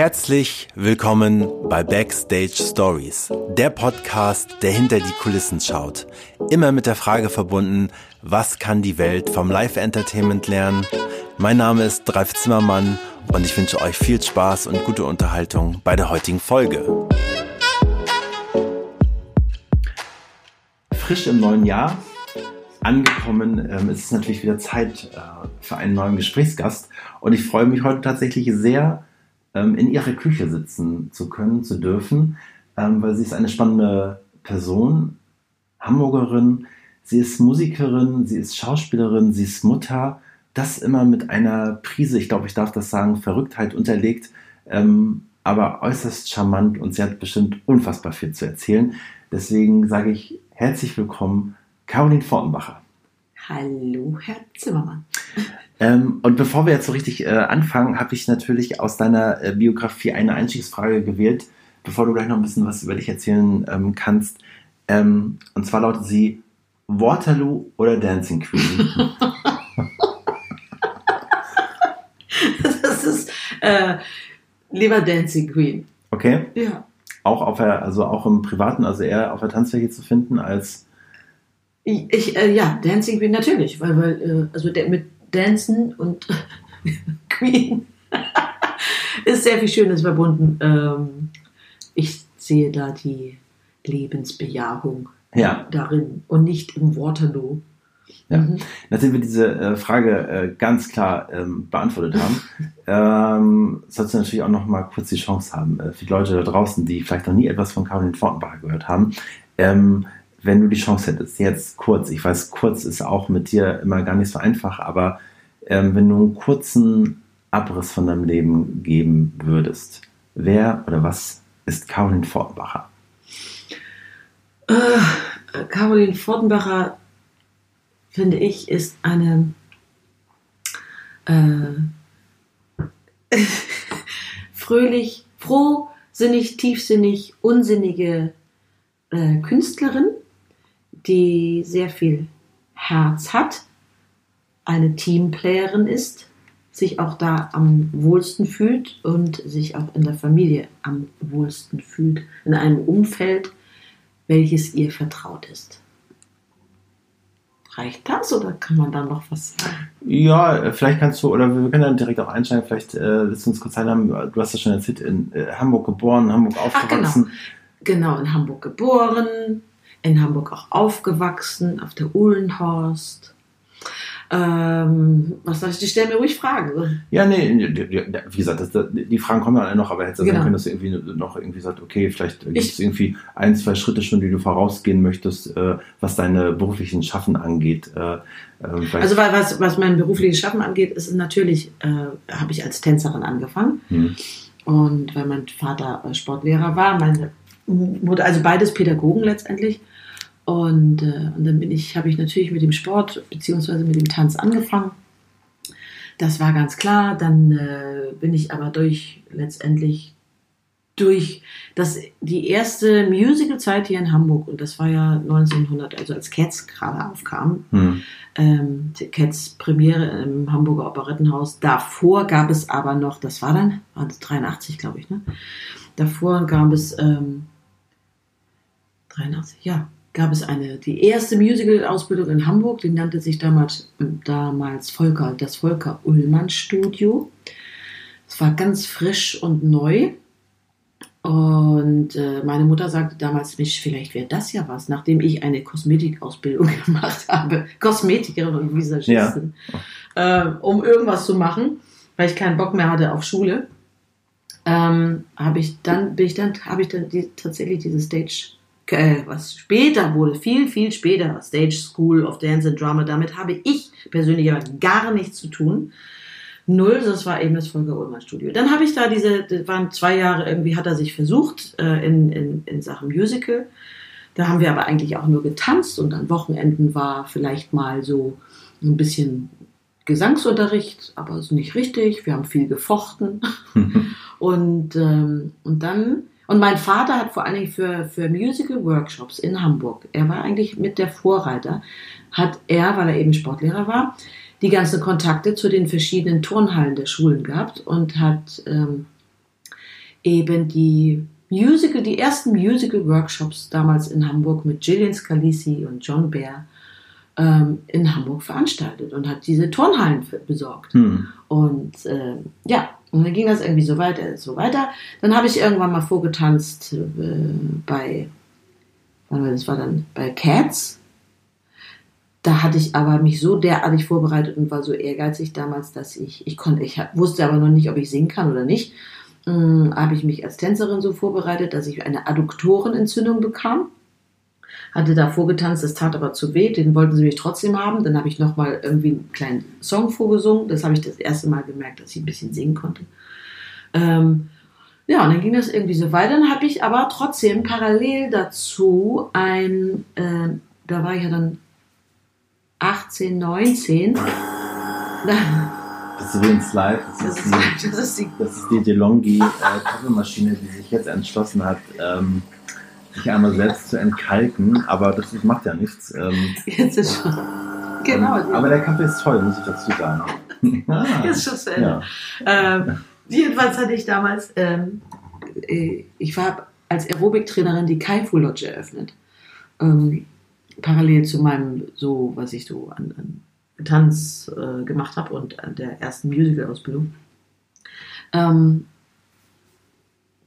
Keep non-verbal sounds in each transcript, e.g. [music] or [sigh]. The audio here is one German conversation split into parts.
Herzlich willkommen bei Backstage Stories, der Podcast, der hinter die Kulissen schaut. Immer mit der Frage verbunden, was kann die Welt vom Live-Entertainment lernen? Mein Name ist Dreif Zimmermann und ich wünsche euch viel Spaß und gute Unterhaltung bei der heutigen Folge. Frisch im neuen Jahr angekommen ähm, ist es natürlich wieder Zeit äh, für einen neuen Gesprächsgast und ich freue mich heute tatsächlich sehr, in ihrer Küche sitzen zu können, zu dürfen, ähm, weil sie ist eine spannende Person, Hamburgerin, sie ist Musikerin, sie ist Schauspielerin, sie ist Mutter, das immer mit einer Prise, ich glaube, ich darf das sagen, Verrücktheit unterlegt, ähm, aber äußerst charmant und sie hat bestimmt unfassbar viel zu erzählen. Deswegen sage ich herzlich willkommen, Caroline Fortenbacher. Hallo, Herr Zimmermann. Ähm, und bevor wir jetzt so richtig äh, anfangen, habe ich natürlich aus deiner äh, Biografie eine Einstiegsfrage gewählt, bevor du gleich noch ein bisschen was über dich erzählen ähm, kannst. Ähm, und zwar lautet sie Waterloo oder Dancing Queen? [laughs] das ist äh, lieber Dancing Queen. Okay. Ja. Auch auf der, also auch im Privaten, also eher auf der Tanzfläche zu finden als. Ich, äh, ja, Dancing Queen natürlich, weil, weil äh, also der, mit Dancen und [laughs] Queen ist sehr viel Schönes verbunden. Ähm, ich sehe da die Lebensbejahung Ja. darin und nicht im Waterloo. Ja. Mhm. Nachdem wir diese äh, Frage äh, ganz klar ähm, beantwortet haben, [laughs] ähm, sollst du natürlich auch noch mal kurz die Chance haben, äh, für die Leute da draußen, die vielleicht noch nie etwas von Caroline Fortenbacher gehört haben, ähm, wenn du die Chance hättest, jetzt kurz, ich weiß, kurz ist auch mit dir immer gar nicht so einfach, aber ähm, wenn du einen kurzen Abriss von deinem Leben geben würdest, wer oder was ist Caroline Fortenbacher? Äh, Caroline Fortenbacher, finde ich, ist eine äh, [laughs] fröhlich, frohsinnig, tiefsinnig, unsinnige äh, Künstlerin, die sehr viel Herz hat, eine Teamplayerin ist, sich auch da am wohlsten fühlt und sich auch in der Familie am wohlsten fühlt, in einem Umfeld, welches ihr vertraut ist. Reicht das oder kann man da noch was sagen? Ja, vielleicht kannst du, oder wir können dann direkt auch einsteigen, vielleicht äh, du uns kurz haben, du hast ja schon erzählt, in äh, Hamburg geboren, Hamburg aufgewachsen. Genau, in Hamburg geboren, in Hamburg auch aufgewachsen, auf der Uhlenhorst. Ähm, was soll ich, die stellen mir ruhig Fragen. Ja, nee, wie gesagt, das, die Fragen kommen ja alle noch, aber hättest du Genau. sagen können, dass du irgendwie noch irgendwie sagt, okay, vielleicht gibt Ich- es irgendwie ein, zwei Schritte schon, die du vorausgehen möchtest, äh, was deine beruflichen Schaffen angeht. Äh, äh, vielleicht- Also weil was, was mein berufliches Schaffen angeht, ist natürlich, äh, habe ich als Tänzerin angefangen. hm. Und weil mein Vater äh, Sportlehrer war, meine Mutter, also beides Pädagogen letztendlich. Und, äh, und dann bin ich, habe ich natürlich mit dem Sport beziehungsweise mit dem Tanz angefangen. Das war ganz klar. Dann äh, bin ich aber durch letztendlich durch das die erste Musical-Zeit hier in Hamburg und das war ja 1900, also als Cats gerade aufkam, Hm. ähm, Cats Premiere im Hamburger Operettenhaus. Davor gab es aber noch, das war dann, war das 83, glaube ich, ne? Davor gab es, ähm, 83, ja, gab es eine, die erste Musical-Ausbildung in Hamburg, die nannte sich damals, damals Volker, das Volker Ullmann Studio. Es war ganz frisch und neu. Und äh, meine Mutter sagte damals, Mensch, vielleicht wäre das ja was, nachdem ich eine Kosmetikausbildung [laughs] gemacht habe, Kosmetikerin und Visagistin, äh, um irgendwas zu machen, weil ich keinen Bock mehr hatte auf Schule, ähm, habe ich dann, bin ich dann, habe ich dann die, tatsächlich diese Stage, äh, was später wurde, viel, viel später, Stage School of Dance and Drama, damit habe ich persönlich aber gar nichts zu tun. Null, das war eben das Volker Ullmann Studio. Dann habe ich da diese, das waren zwei Jahre, irgendwie hat er sich versucht äh, in, in, in Sachen Musical. Da haben wir aber eigentlich auch nur getanzt und an Wochenenden war vielleicht mal so ein bisschen Gesangsunterricht, aber so nicht richtig. Wir haben viel gefochten. [laughs] Und, ähm, und dann, und mein Vater hat vor allen Dingen für, für Musical-Workshops in Hamburg, er war eigentlich mit der Vorreiter, hat er, weil er eben Sportlehrer war, die ganzen Kontakte zu den verschiedenen Turnhallen der Schulen gehabt und hat ähm, eben die Musical, die ersten Musical-Workshops damals in Hamburg mit Gillian Scalisi und John Baer ähm, in Hamburg veranstaltet und hat diese Turnhallen besorgt. Hm. Und äh, ja, und dann ging das irgendwie so weiter, so weiter. Dann habe ich irgendwann mal vorgetanzt äh, bei, das war dann bei Cats. Da hatte ich aber mich so derartig vorbereitet und war so ehrgeizig damals, dass ich, ich konnte, ich wusste aber noch nicht, ob ich singen kann oder nicht. Ähm, habe ich mich als Tänzerin so vorbereitet, dass ich eine Adduktorenentzündung bekam. Hatte da vorgetanzt, das tat aber zu weh, den wollten sie mich trotzdem haben. Dann habe ich nochmal irgendwie einen kleinen Song vorgesungen. Das habe ich das erste Mal gemerkt, dass ich ein bisschen singen konnte. Ähm, ja, und dann ging das irgendwie so weiter. Dann habe ich aber trotzdem parallel dazu ein, äh, da war ich ja dann 18, 19. Da, Das ist übrigens live. Das ist [laughs] das ist die das ist die DeLonghi äh, Kaffeemaschine, die sich jetzt entschlossen hat, ähm, sich einmal selbst zu entkalken. Aber das ist- macht ja nichts. Ähm, Jetzt ist schon. Genau. ähm, aber der Kaffee ist toll, muss ich dazu sagen. [laughs] ah, Jetzt ist schon Ende. ja. Ähm, jedenfalls hatte ich damals, ähm, äh, ich war als Aerobic-Trainerin die Kaifu-Lodge eröffnet. Ähm, parallel zu meinem, so, was ich so an, an Tanz äh, gemacht habe und an der ersten Musical-Ausbildung. Ähm,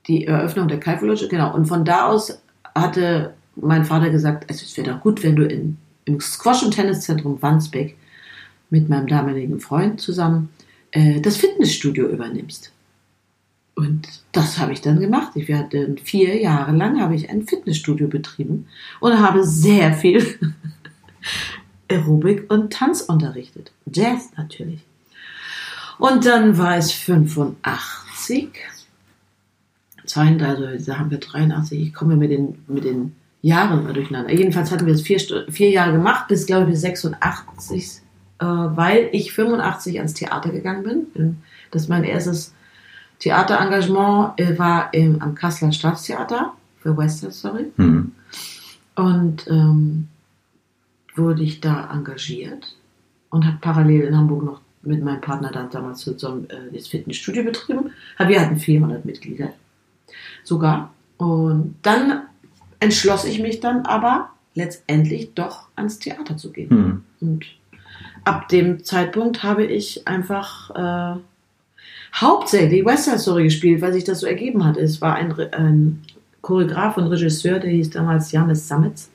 die Eröffnung der Kaifu-Lodge, genau. Und von da aus hatte mein Vater gesagt, es wäre doch gut, wenn du in, im Squash- und Tenniszentrum Wandsbek mit meinem damaligen Freund zusammen äh, das Fitnessstudio übernimmst. Und das habe ich dann gemacht. Ich hatte vier Jahre lang habe ich ein Fitnessstudio betrieben und habe sehr viel [laughs] Aerobic und Tanz unterrichtet. Jazz natürlich. Und dann war es 85. 32, also da haben wir 83. Ich komme mit den, mit den Jahren mal durcheinander. Jedenfalls hatten wir es vier, vier Jahre gemacht, bis glaube ich bis 86, äh, weil ich 85 ans Theater gegangen bin. Das mein erstes Theaterengagement äh, war im, am Kasseler Staatstheater für West Side Story. Hm. Und ähm, wurde ich da engagiert und habe parallel in Hamburg noch mit meinem Partner dann damals zusammen äh, das Fitnessstudio betrieben. Wir hatten 400 Mitglieder sogar. Und dann entschloss ich mich dann aber letztendlich doch ans Theater zu gehen. Hm. Und ab dem Zeitpunkt habe ich einfach äh, hauptsächlich West Side Story gespielt, weil sich das so ergeben hat. Es war ein, ein Choreograf und Regisseur, der hieß damals Janis Sametz.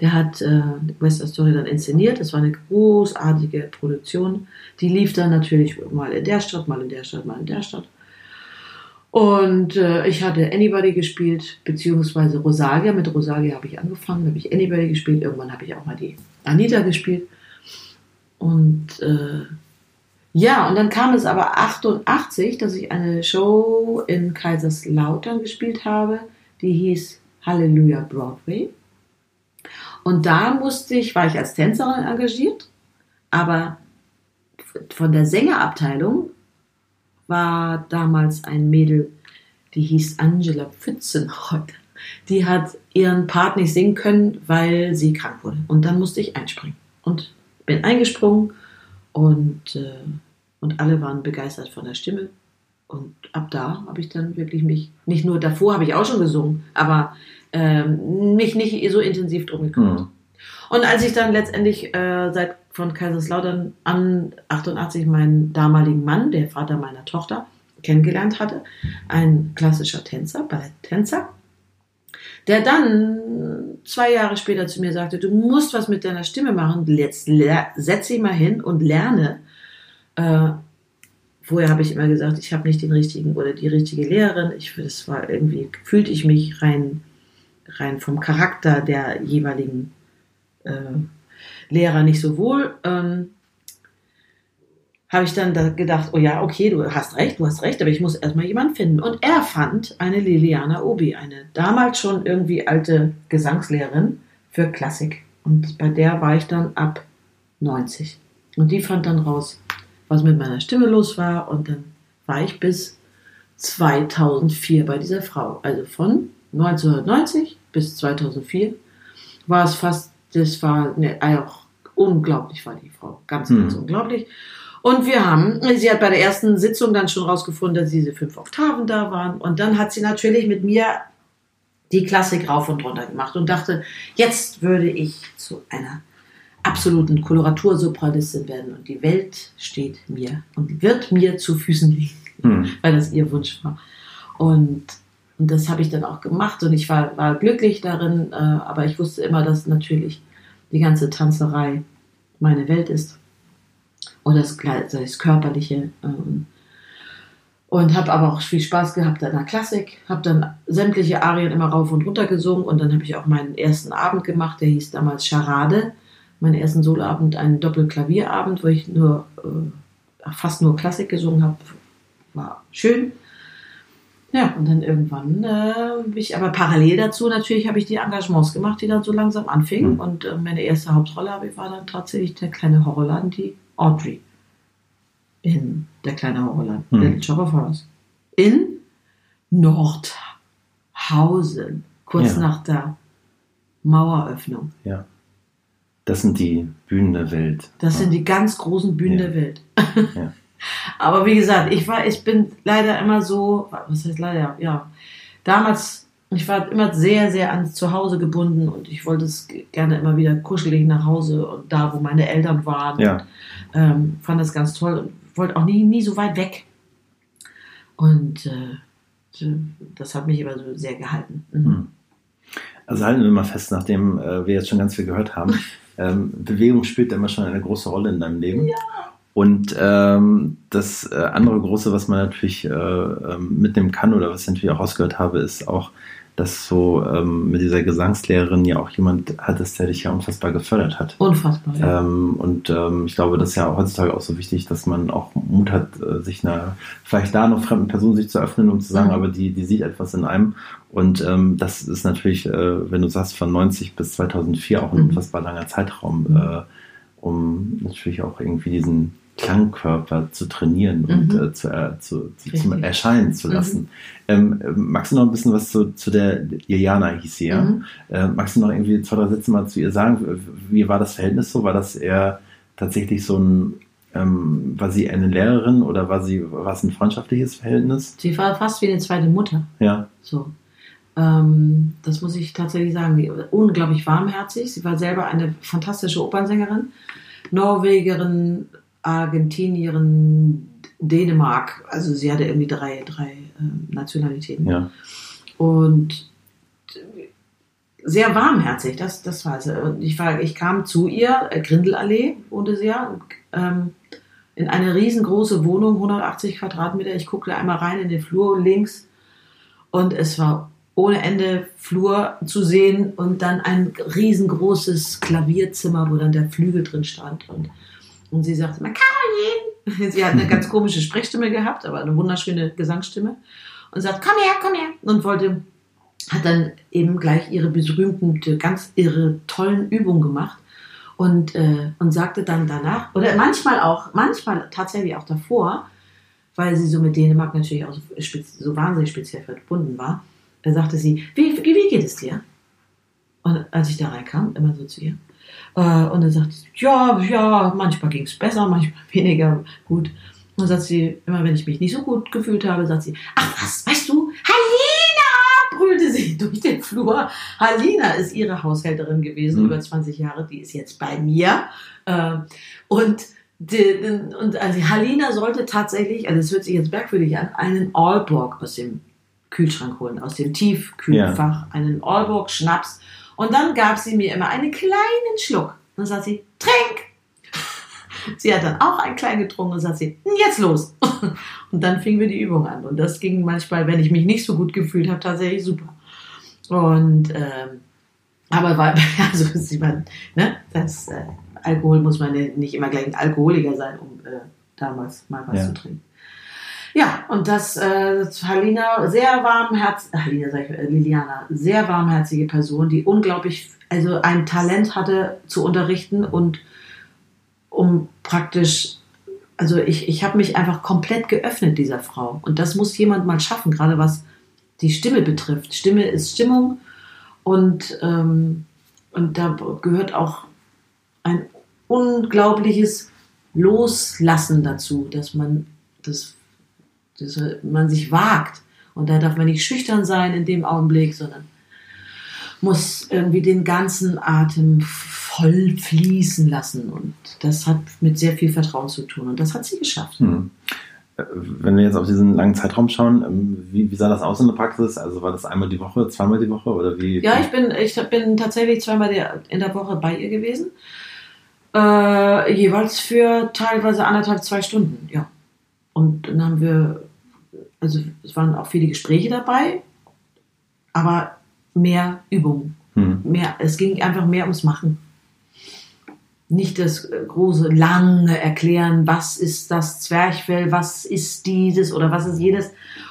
Der hat äh, West Side Story dann inszeniert. Das war eine großartige Produktion. Die lief dann natürlich mal in der Stadt, mal in der Stadt, mal in der Stadt. Und äh, ich hatte Anybody gespielt, beziehungsweise Rosalia. Mit Rosalia habe ich angefangen, habe ich Anybody gespielt. Irgendwann habe ich auch mal die Anita gespielt. Und äh, ja, und dann kam es aber 88, dass ich eine Show in Kaiserslautern gespielt habe, die hieß Halleluja Broadway. Und da musste ich, war ich als Tänzerin engagiert, aber von der Sängerabteilung war damals ein Mädel, die hieß Angela Pfützenreuth. Die hat ihren Part nicht singen können, weil sie krank wurde. Und dann musste ich einspringen. Und bin eingesprungen und, äh, und alle waren begeistert von der Stimme. Und ab da habe ich dann wirklich mich, nicht nur davor habe ich auch schon gesungen, aber ähm, mich nicht so intensiv drum gekümmert. Hm. Und als ich dann letztendlich äh, seit von Kaiserslautern an 88 meinen damaligen Mann, der Vater meiner Tochter, kennengelernt hatte, ein klassischer Tänzer, Balletttänzer, der dann zwei Jahre später zu mir sagte, du musst was mit deiner Stimme machen, jetzt setz dich mal hin und lerne. Äh, vorher habe ich immer gesagt, ich habe nicht den richtigen oder die richtige Lehrerin. Ich, das war irgendwie, fühlte ich mich rein, rein vom Charakter der jeweiligen äh, Lehrer nicht so wohl. Ähm, habe ich dann da gedacht, oh ja, okay, du hast recht, du hast recht, aber ich muss erstmal jemanden finden. Und er fand eine Liliana Obi, eine damals schon irgendwie alte Gesangslehrerin für Klassik. Und bei der war ich dann ab 90. Und die fand dann raus, was mit meiner Stimme los war. Und dann war ich bis 2004 bei dieser Frau. Also von 1990 bis 2004 war es fast, das war ne, auch unglaublich, war die Frau. Ganz, ganz Hm. unglaublich. Und wir haben, sie hat bei der ersten Sitzung dann schon rausgefunden, dass diese fünf Oktaven da waren. Und dann hat sie natürlich mit mir die Klassik rauf und runter gemacht und dachte, jetzt würde ich zu einer absoluten Koloratursopranistin werden und die Welt steht mir und wird mir zu Füßen liegen, Hm. weil das ihr Wunsch war. Und, und das habe ich dann auch gemacht und ich war, war glücklich darin, äh, aber ich wusste immer, dass natürlich die ganze Tanzerei meine Welt ist und das, das Körperliche. ähm, und habe aber auch viel Spaß gehabt an der Klassik, habe dann sämtliche Arien immer rauf und runter gesungen und dann habe ich auch meinen ersten Abend gemacht, der hieß damals Charade. Meinen ersten Soloabend, einen Doppelklavierabend, wo ich nur äh, fast nur Klassik gesungen habe. War schön. Ja, und dann irgendwann äh, bin ich aber parallel dazu natürlich habe ich die Engagements gemacht, die dann so langsam anfingen. Mhm. Und äh, meine erste Hauptrolle habe ich- war dann tatsächlich der kleine Horrorladen, die Audrey. In der kleine Horrorladen, Mhm. Little Shop of Horrors. In Nordhausen, kurz Ja. nach der Maueröffnung. Ja. Das sind die Bühnen der Welt. Das ja. sind die ganz großen Bühnen Ja. der Welt. Ja. [laughs] Aber wie gesagt, ich war, ich bin leider immer so, was heißt leider, ja. Damals, ich war immer sehr, sehr an Zuhause gebunden und ich wollte es gerne immer wieder kuschelig nach Hause und da, wo meine Eltern waren. Ja. Ähm, fand das ganz toll und wollte auch nie, nie so weit weg. Und äh, das hat mich immer so sehr gehalten. Mhm. Hm. Also halten wir mal fest, nachdem äh, wir jetzt schon ganz viel gehört haben, [laughs] ähm, Bewegung spielt immer schon eine große Rolle in deinem Leben. Und ähm, das äh, andere große, was man natürlich äh, ähm, mitnehmen kann oder was ich natürlich auch rausgehört habe, ist auch, dass so ähm, mit dieser Gesangslehrerin ja auch jemand hattest, der dich ja unfassbar gefördert hat. Unfassbar. Ja. Ähm, und ähm, ich glaube, das ist ja heutzutage auch so wichtig, dass man auch Mut hat, äh, sich einer vielleicht da noch fremden Person sich zu öffnen und zu sagen, Mhm. aber die, die sieht etwas in einem. Und ähm, das ist natürlich, äh, wenn du sagst, von 90 bis 2004 auch ein Mhm. unfassbar langer Zeitraum, äh, um natürlich auch irgendwie diesen Klangkörper zu trainieren und Mhm. äh, zu, äh, zu, zu, zum Erscheinen zu Mhm. lassen. Ähm, äh, magst du noch ein bisschen was zu, zu der Iliana hieß sie, ja? Mhm. Äh, magst du noch irgendwie zwei, drei Sätze mal zu ihr sagen? Wie war das Verhältnis so? War das eher tatsächlich so ein, ähm, war sie eine Lehrerin oder war sie, war es ein freundschaftliches Verhältnis? Sie war fast wie eine zweite Mutter. Ja. So. Ähm, das muss ich tatsächlich sagen. Die, unglaublich warmherzig. Sie war selber eine fantastische Opernsängerin. Norwegerin, Argentinierin, Dänemark. Also sie hatte irgendwie drei, drei ähm, Nationalitäten. Ja. Und sehr warmherzig, das, das war sie. Und ich, war, ich kam zu ihr, äh, Grindelallee wohnte sie ja, ähm, in eine riesengroße Wohnung, 180 Quadratmeter. Ich guckte einmal rein in den Flur links und es war ohne Ende Flur zu sehen und dann ein riesengroßes Klavierzimmer, wo dann der Flügel drin stand. Und, und sie sagte, man Caroline. [laughs] Sie hat eine ganz komische Sprechstimme gehabt, aber eine wunderschöne Gesangsstimme. Und sagt, komm her, komm her. Und wollte, hat dann eben gleich ihre berühmten, ganz ihre tollen Übungen gemacht. Und, äh, und sagte dann danach, oder manchmal auch, manchmal tatsächlich auch davor, weil sie so mit Dänemark natürlich auch so, so wahnsinnig speziell verbunden war, da sagte sie, wie, wie, wie geht es dir? Und als ich da reinkam, immer so zu ihr, und dann sagte sie, ja, ja, manchmal ging es besser, manchmal [laughs] weniger gut. Und dann sagt sie, immer wenn ich mich nicht so gut gefühlt habe, sagt sie, ach was, weißt du, Halina, brüllte sie [laughs] durch den Flur. Halina ist ihre Haushälterin gewesen, Mhm. über 20 Jahre, die ist jetzt bei mir. Äh, und die, und also Halina sollte tatsächlich, also es hört sich jetzt merkwürdig an, einen Aalborg aus dem Kühlschrank holen, aus dem Tiefkühlfach, einen Aalborg Schnaps. Und dann gab sie mir immer einen kleinen Schluck. Und dann sagt sie, trink! [laughs] Sie hat dann auch einen kleinen getrunken und sagt sie, jetzt los. [laughs] Und dann fingen wir die Übung an. Und das ging manchmal, wenn ich mich nicht so gut gefühlt habe, tatsächlich super. Und ähm, aber war, [laughs] also sie war, ne, das äh, Alkohol muss man nicht immer gleich ein Alkoholiker sein, um äh, damals mal was Ja. zu trinken. Ja, und das äh, Halina, sehr warmherzig, Halina sag ich, äh, Liliana, sehr warmherzige Person, die unglaublich, also ein Talent hatte zu unterrichten und um praktisch, also ich, ich habe mich einfach komplett geöffnet dieser Frau. Und das muss jemand mal schaffen, gerade was die Stimme betrifft. Stimme ist Stimmung und, ähm, und da gehört auch ein unglaubliches Loslassen dazu, dass man, das, dass man sich wagt. Und da darf man nicht schüchtern sein in dem Augenblick, sondern muss irgendwie den ganzen Atem voll fließen lassen. Und das hat mit sehr viel Vertrauen zu tun. Und das hat sie geschafft. Hm. Wenn wir jetzt auf diesen langen Zeitraum schauen, ähm, wie, wie sah das aus in der Praxis? Also war das einmal die Woche, zweimal die Woche oder wie? Ja, ich bin, ich bin tatsächlich zweimal in der Woche bei ihr gewesen. Äh, jeweils für teilweise anderthalb, zwei Stunden, ja. Und dann haben wir, also es waren auch viele Gespräche dabei, aber mehr Übung. Hm. Mehr, es ging einfach mehr ums Machen. Nicht das große, lange Erklären, was ist das Zwerchfell, was ist dieses oder was ist jedes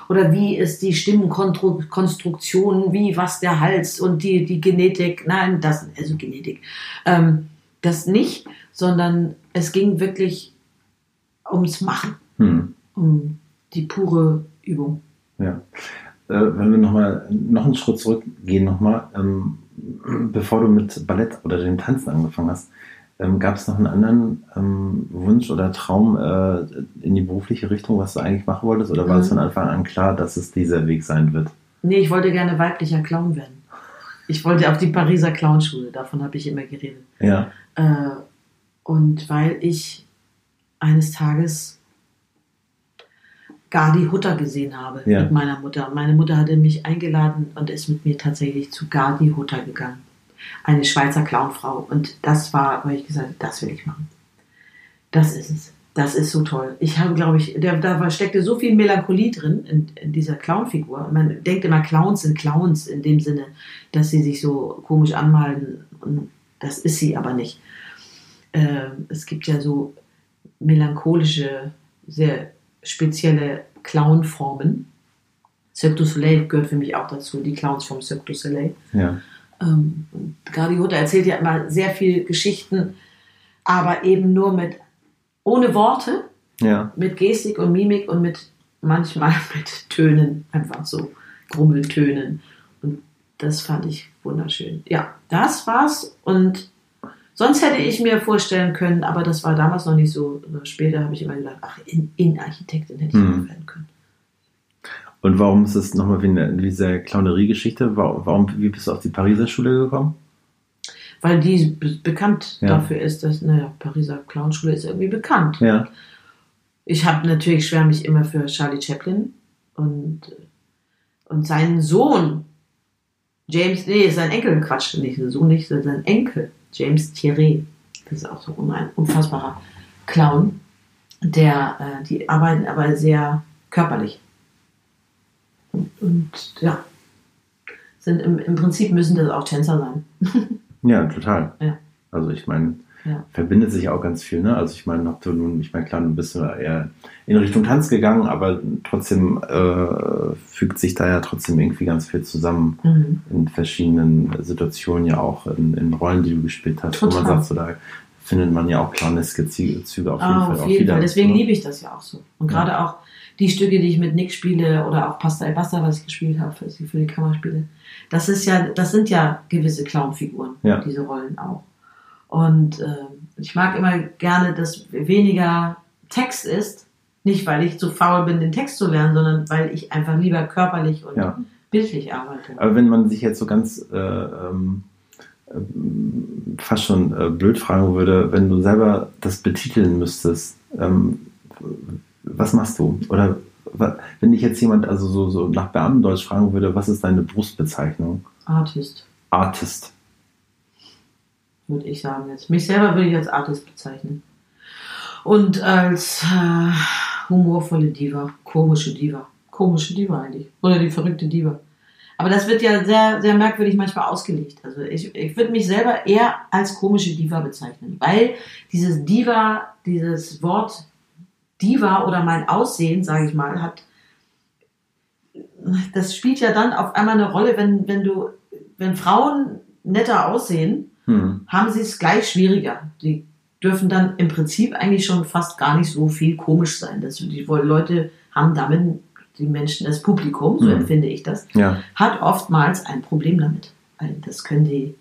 oder wie ist die Stimmenkonstruktion, wie was der Hals und die, die Genetik. Nein, das, also Genetik. Ähm, das nicht, sondern es ging wirklich ums Machen, Hm. um die pure Übung. Ja. Äh, wenn wir noch mal noch einen Schritt zurückgehen nochmal, ähm, bevor du mit Ballett oder dem Tanzen angefangen hast, ähm, gab es noch einen anderen ähm, Wunsch oder Traum äh, in die berufliche Richtung, was du eigentlich machen wolltest? Oder war es Mhm. von Anfang an klar, dass es dieser Weg sein wird? Nee, ich wollte gerne weiblicher Clown werden. Ich wollte auf die Pariser Clownschule, davon habe ich immer geredet. Ja. Äh, und weil ich eines Tages Gardi Hutter gesehen habe Ja. mit meiner Mutter. Meine Mutter hatte mich eingeladen und ist mit mir tatsächlich zu Gardi Hutter gegangen. Eine Schweizer Clownfrau. Und das war, weil ich gesagt habe, das will ich machen. Das ist es. Das ist so toll. Ich habe, glaube ich, da, da steckte so viel Melancholie drin in, in dieser Clownfigur. Man denkt immer, Clowns sind Clowns in dem Sinne, dass sie sich so komisch anmalen. Und das ist sie aber nicht. Ähm, es gibt ja so melancholische, sehr spezielle Clownformen. Cirque du Soleil gehört für mich auch dazu, die Clowns vom Cirque du Soleil. Ja. Ähm, und Gardi Hutter erzählt ja immer sehr viele Geschichten, aber eben nur mit, ohne Worte, Ja. mit Gestik und Mimik und mit manchmal [laughs] mit Tönen, einfach so Grummeltönen. Und das fand ich wunderschön. Ja, das war's. Und sonst hätte ich mir vorstellen können, aber das war damals noch nicht so. Später habe ich immer gedacht, ach, in, Innenarchitektin hätte ich Hm. werden können. Und warum ist es nochmal wie in dieser Clownerie-Geschichte? Warum, wie bist du auf die Pariser Schule gekommen? Weil die be bekannt Ja. dafür ist, dass, naja, Pariser Clownschule ist irgendwie bekannt. Ja. Ich habe natürlich schwärme ich immer für Charlie Chaplin und, und seinen Sohn, James, nee, sein Enkel, Quatsch, nicht sein Sohn nicht, sondern sein Enkel, James Thierry. Das ist auch so ein unfassbarer Clown. Der, äh, die arbeiten aber sehr körperlich. Und, und ja, sind im, im Prinzip müssen das auch Tänzer sein. [laughs] Ja, total. Ja. Also ich meine, Ja. verbindet sich auch ganz viel, ne? Also ich meine, ob du nun, ich meine, klar, du bist ja eher in Richtung Tanz gegangen, aber trotzdem äh, fügt sich da ja trotzdem irgendwie ganz viel zusammen Mhm. in verschiedenen Situationen, ja auch in, in Rollen, die du gespielt hast, wo man Total. sagt, so da findet man ja auch clowneske Züge auf jeden Ah, Fall. auf auch jeden wieder. Fall. Deswegen ne? liebe ich das ja auch so. Und Ja. gerade auch die Stücke, die ich mit Nick spiele oder auch Pasta e Basta, was ich gespielt habe für, für die Kammerspiele. Das ist ja, das sind ja gewisse Clownfiguren, Ja. diese Rollen auch. Und äh, ich mag immer gerne, dass weniger Text ist. Nicht, weil ich zu faul bin, den Text zu lernen, sondern weil ich einfach lieber körperlich und Ja. bildlich arbeite. Aber wenn man sich jetzt so ganz äh, ähm, fast schon äh, blöd fragen würde, wenn du selber das betiteln müsstest, ähm, was machst du? Oder wenn dich jetzt jemand also so, so nach Beamtendeutsch fragen würde, was ist deine Berufsbezeichnung? Artist, Artist. Würde ich sagen jetzt. Mich selber würde ich als Artist bezeichnen. Und als äh, humorvolle Diva, komische Diva. Komische Diva eigentlich. Oder die verrückte Diva. Aber das wird ja sehr, sehr merkwürdig manchmal ausgelegt. Also ich, ich würde mich selber eher als komische Diva bezeichnen. Weil dieses Diva, dieses Wort Diva oder mein Aussehen, sage ich mal, hat, das spielt ja dann auf einmal eine Rolle, wenn, wenn du, wenn Frauen netter aussehen, Hm. haben sie es gleich schwieriger. Die dürfen dann im Prinzip eigentlich schon fast gar nicht so viel komisch sein. Das, die Leute haben damit, die Menschen, das Publikum, so Mhm. empfinde ich das, Ja, hat oftmals ein Problem damit. Weil das können die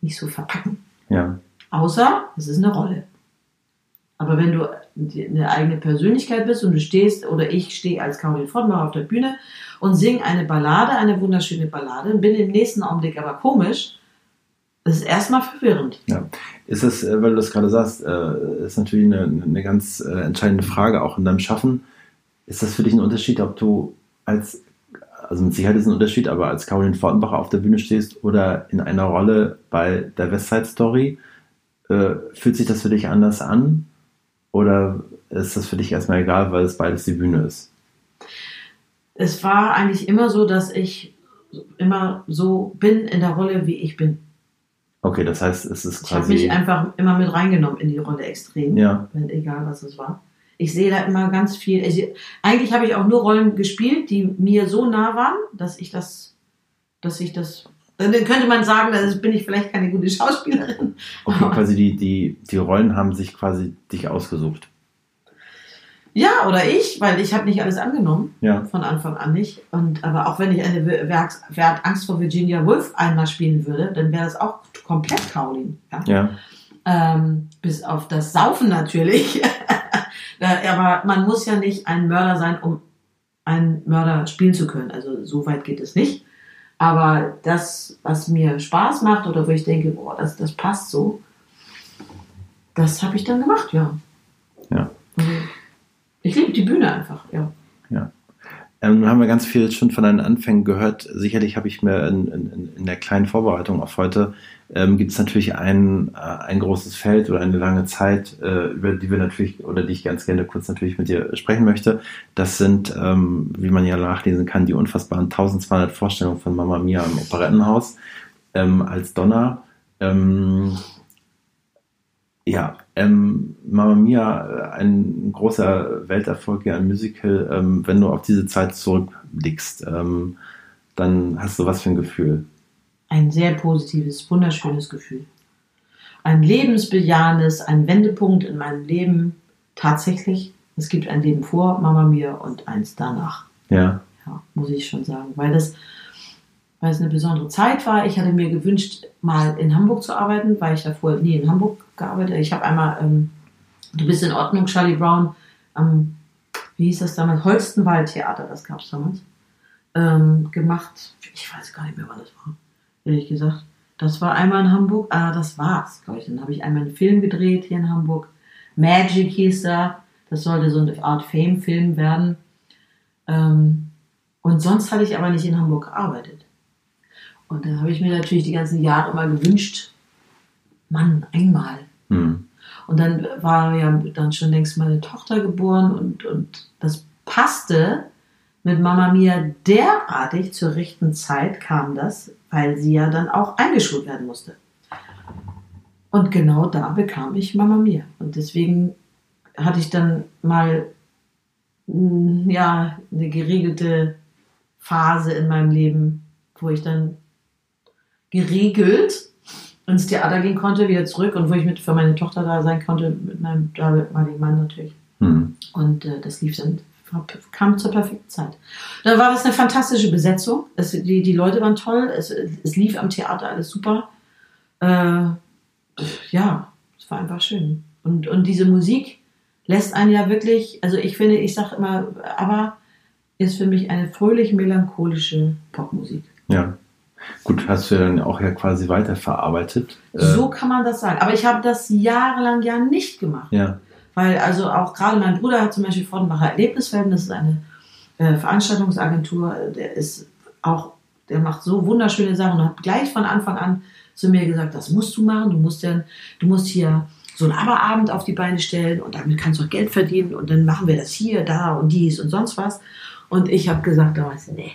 nicht so verpacken. ja. Außer es ist eine Rolle. Aber wenn du eine eigene Persönlichkeit bist und du stehst, oder ich stehe als Caroline Fortmann auf der Bühne und singe eine Ballade, eine wunderschöne Ballade, bin im nächsten Augenblick aber komisch, das ist erstmal verwirrend. Ja. Ist das, äh, weil du das gerade sagst, äh, ist natürlich eine, eine ganz äh, entscheidende Frage auch in deinem Schaffen. Ist das für dich ein Unterschied, ob du als, also mit Sicherheit ist es ein Unterschied, aber als Caroline Fortenbacher auf der Bühne stehst oder in einer Rolle bei der Westside Story? Fühlt sich das für dich anders an? Oder ist das für dich erstmal egal, weil es beides die Bühne ist? Es war eigentlich immer so, dass ich immer so bin in der Rolle, wie ich bin. Okay, das heißt, es ist quasi. Ich habe mich einfach immer mit reingenommen in die Rolle extrem. Ja. Wenn, egal, was es war. Ich sehe da immer ganz viel. Also, eigentlich habe ich auch nur Rollen gespielt, die mir so nah waren, dass ich das, dass ich das. Dann könnte man sagen, dann bin ich vielleicht keine gute [laughs] Schauspielerin. Okay, quasi die, die, die Rollen haben sich quasi dich ausgesucht. Ja, oder ich, weil ich habe nicht alles angenommen. Ja. Von Anfang an nicht. Und, aber auch wenn ich eine Wer, Wer hat Angst vor Virginia Woolf einmal spielen würde, dann wäre das auch komplett Caroline. Ja. ja. Ähm, bis auf das Saufen natürlich. [laughs] aber man muss ja nicht ein Mörder sein, um einen Mörder spielen zu können. Also so weit geht es nicht. Aber das, was mir Spaß macht oder wo ich denke, boah, das, das passt so, das habe ich dann gemacht, ja. Ja. Also, ich liebe die Bühne einfach, ja. Ja. Ähm, nun haben wir ganz viel schon von deinen Anfängen gehört. Sicherlich habe ich mir in, in, in der kleinen Vorbereitung auf heute ähm, gibt es natürlich ein, äh, ein großes Feld oder eine lange Zeit, äh, über die wir natürlich oder die ich ganz gerne kurz natürlich mit dir sprechen möchte. Das sind, ähm, wie man ja nachlesen kann, die unfassbaren 1200 Vorstellungen von Mama Mia im Operettenhaus ähm, als Donner. Ähm, ja, ähm, Mamma Mia, äh, ein großer Welterfolg, ja, ein Musical. Ähm, wenn du auf diese Zeit zurückblickst, ähm, dann hast du was für ein Gefühl? Ein sehr positives, wunderschönes Gefühl. Ein lebensbejahendes, ein Wendepunkt in meinem Leben. Tatsächlich, es gibt ein Leben vor Mama Mia und eins danach. Ja. Ja, muss ich schon sagen, weil das weil es eine besondere Zeit war. Ich hatte mir gewünscht, mal in Hamburg zu arbeiten, weil ich davor nie in Hamburg gearbeitet. Ich habe einmal, ähm, du bist in Ordnung, Charlie Brown, am, wie hieß das damals, Holstenwald-Theater, das gab es damals, ähm, gemacht. Ich weiß gar nicht mehr, wann das war, ehrlich gesagt. Das war einmal in Hamburg, ah, das war's, glaube ich. Dann habe ich einmal einen Film gedreht hier in Hamburg. Magic hieß da. Das sollte so eine Art Fame-Film werden. Ähm, und sonst hatte ich aber nicht in Hamburg gearbeitet. Und da habe ich mir natürlich die ganzen Jahre immer gewünscht, Mann, einmal. Mhm. Und dann war ja dann schon längst meine Tochter geboren und, und das passte mit Mama Mia derartig zur rechten Zeit kam das, weil sie ja dann auch eingeschult werden musste. Und genau da bekam ich Mama Mia. Und deswegen hatte ich dann mal mm, ja, eine geregelte Phase in meinem Leben, wo ich dann geregelt ins Theater gehen konnte, wieder zurück und wo ich mit für meine Tochter da sein konnte, mit meinem damaligen Mann natürlich. Mhm. Und äh, das lief dann, kam zur perfekten Zeit. Dann war das eine fantastische Besetzung. Es, die, die Leute waren toll, es, es lief am Theater alles super. Äh, ja, es war einfach schön. Und, und diese Musik lässt einen ja wirklich, also ich finde, ich sage immer, aber ist für mich eine fröhlich melancholische Popmusik. Ja. Gut, hast du dann auch ja quasi weiterverarbeitet. Äh, so kann man das sagen. Aber ich habe das jahrelang ja nicht gemacht. Ja. Weil also auch gerade mein Bruder hat zum Beispiel Fortenbacher Erlebniswelten, das ist eine äh, Veranstaltungsagentur, der ist auch, der macht so wunderschöne Sachen und hat gleich von Anfang an zu mir gesagt, das musst du machen, du musst ja, du musst hier so einen Aberabend auf die Beine stellen und damit kannst du auch Geld verdienen und dann machen wir das hier, da und dies und sonst was. Und ich habe gesagt damals, nee,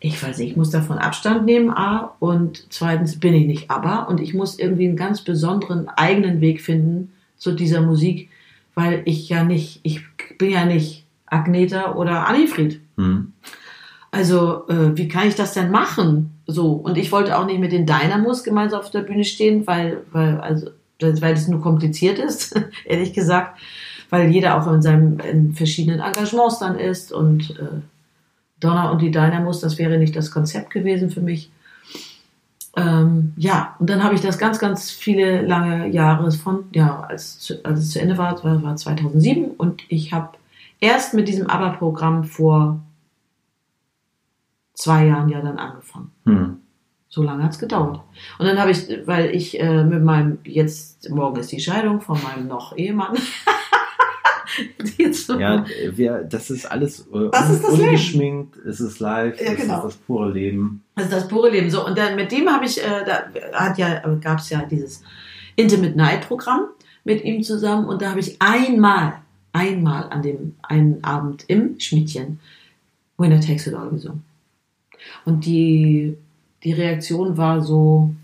ich weiß nicht, ich muss davon Abstand nehmen, A, und zweitens bin ich nicht aber und ich muss irgendwie einen ganz besonderen eigenen Weg finden zu dieser Musik, weil ich ja nicht, ich bin ja nicht Agneta oder Annifried. Mhm. Also, äh, wie kann ich das denn machen? So, und ich wollte auch nicht mit den Dynamos gemeinsam auf der Bühne stehen, weil, weil, also, weil es nur kompliziert ist, [laughs] ehrlich gesagt, weil jeder auch in seinem, in verschiedenen Engagements dann ist und, äh, Donner und die Dynamos, das wäre nicht das Konzept gewesen für mich. ähm, ja, und dann habe ich das ganz, ganz viele lange Jahre von, ja, als, als es zu Ende war, war, war 2007 und ich habe erst mit diesem ABBA-Programm vor zwei Jahren ja dann angefangen. Hm. So lange hat es gedauert. Und dann habe ich, weil ich äh, mit meinem, jetzt, morgen ist die Scheidung von meinem noch Ehemann. [laughs] [laughs] so ja, wir, das ist alles äh, das ist das ungeschminkt, Leben. es ist live, ja, es genau. ist das pure Leben. Das ist das pure Leben. So, und dann mit dem habe ich, äh, da hat ja, gab es ja dieses Intimate Night Programm mit ihm zusammen und da habe ich einmal, einmal an dem einen Abend im Schmidtchen Winner Takes It All gesungen. Und die, die Reaktion war so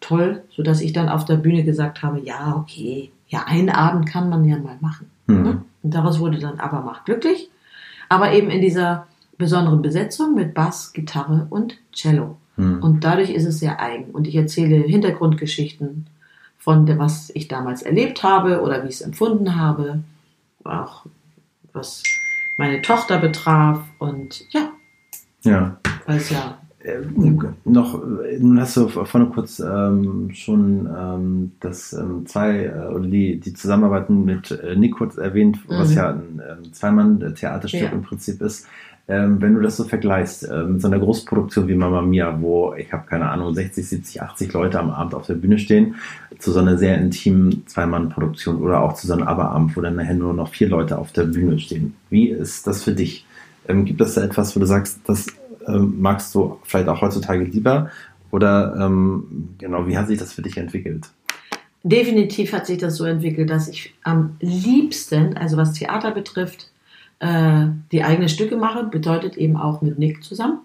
toll, sodass ich dann auf der Bühne gesagt habe, ja, okay, ja, einen Abend kann man ja mal machen. Mhm. Und daraus wurde dann Aber macht glücklich. Aber eben in dieser besonderen Besetzung mit Bass, Gitarre und Cello. Mhm. Und dadurch ist es sehr eigen. Und ich erzähle Hintergrundgeschichten von dem, was ich damals erlebt habe oder wie ich es empfunden habe. Auch was meine Tochter betraf. Und ja, Ja. weil es ja noch, äh, nun hast du vorhin kurz ähm, schon ähm, das ähm, zwei äh, oder die, die Zusammenarbeiten mit äh, Nick kurz erwähnt, was Mhm. ja ein ähm, Zweimann-Theaterstück Ja. im Prinzip ist. Ähm, wenn du das so vergleichst äh, mit so einer Großproduktion wie Mamma Mia, wo ich habe keine Ahnung 60, 70, 80 Leute am Abend auf der Bühne stehen, zu so einer sehr intimen Zweimann-Produktion oder auch zu so einem Aberabend, wo dann nachher nur noch vier Leute auf der Bühne stehen. Wie ist das für dich? Ähm, gibt es da etwas, wo du sagst, das ähm, magst du vielleicht auch heutzutage lieber? Oder ähm, genau, wie hat sich das für dich entwickelt? definitiv hat sich das so entwickelt, dass ich am liebsten, also was Theater betrifft, äh, die eigenen Stücke mache, bedeutet eben auch mit Nick zusammen.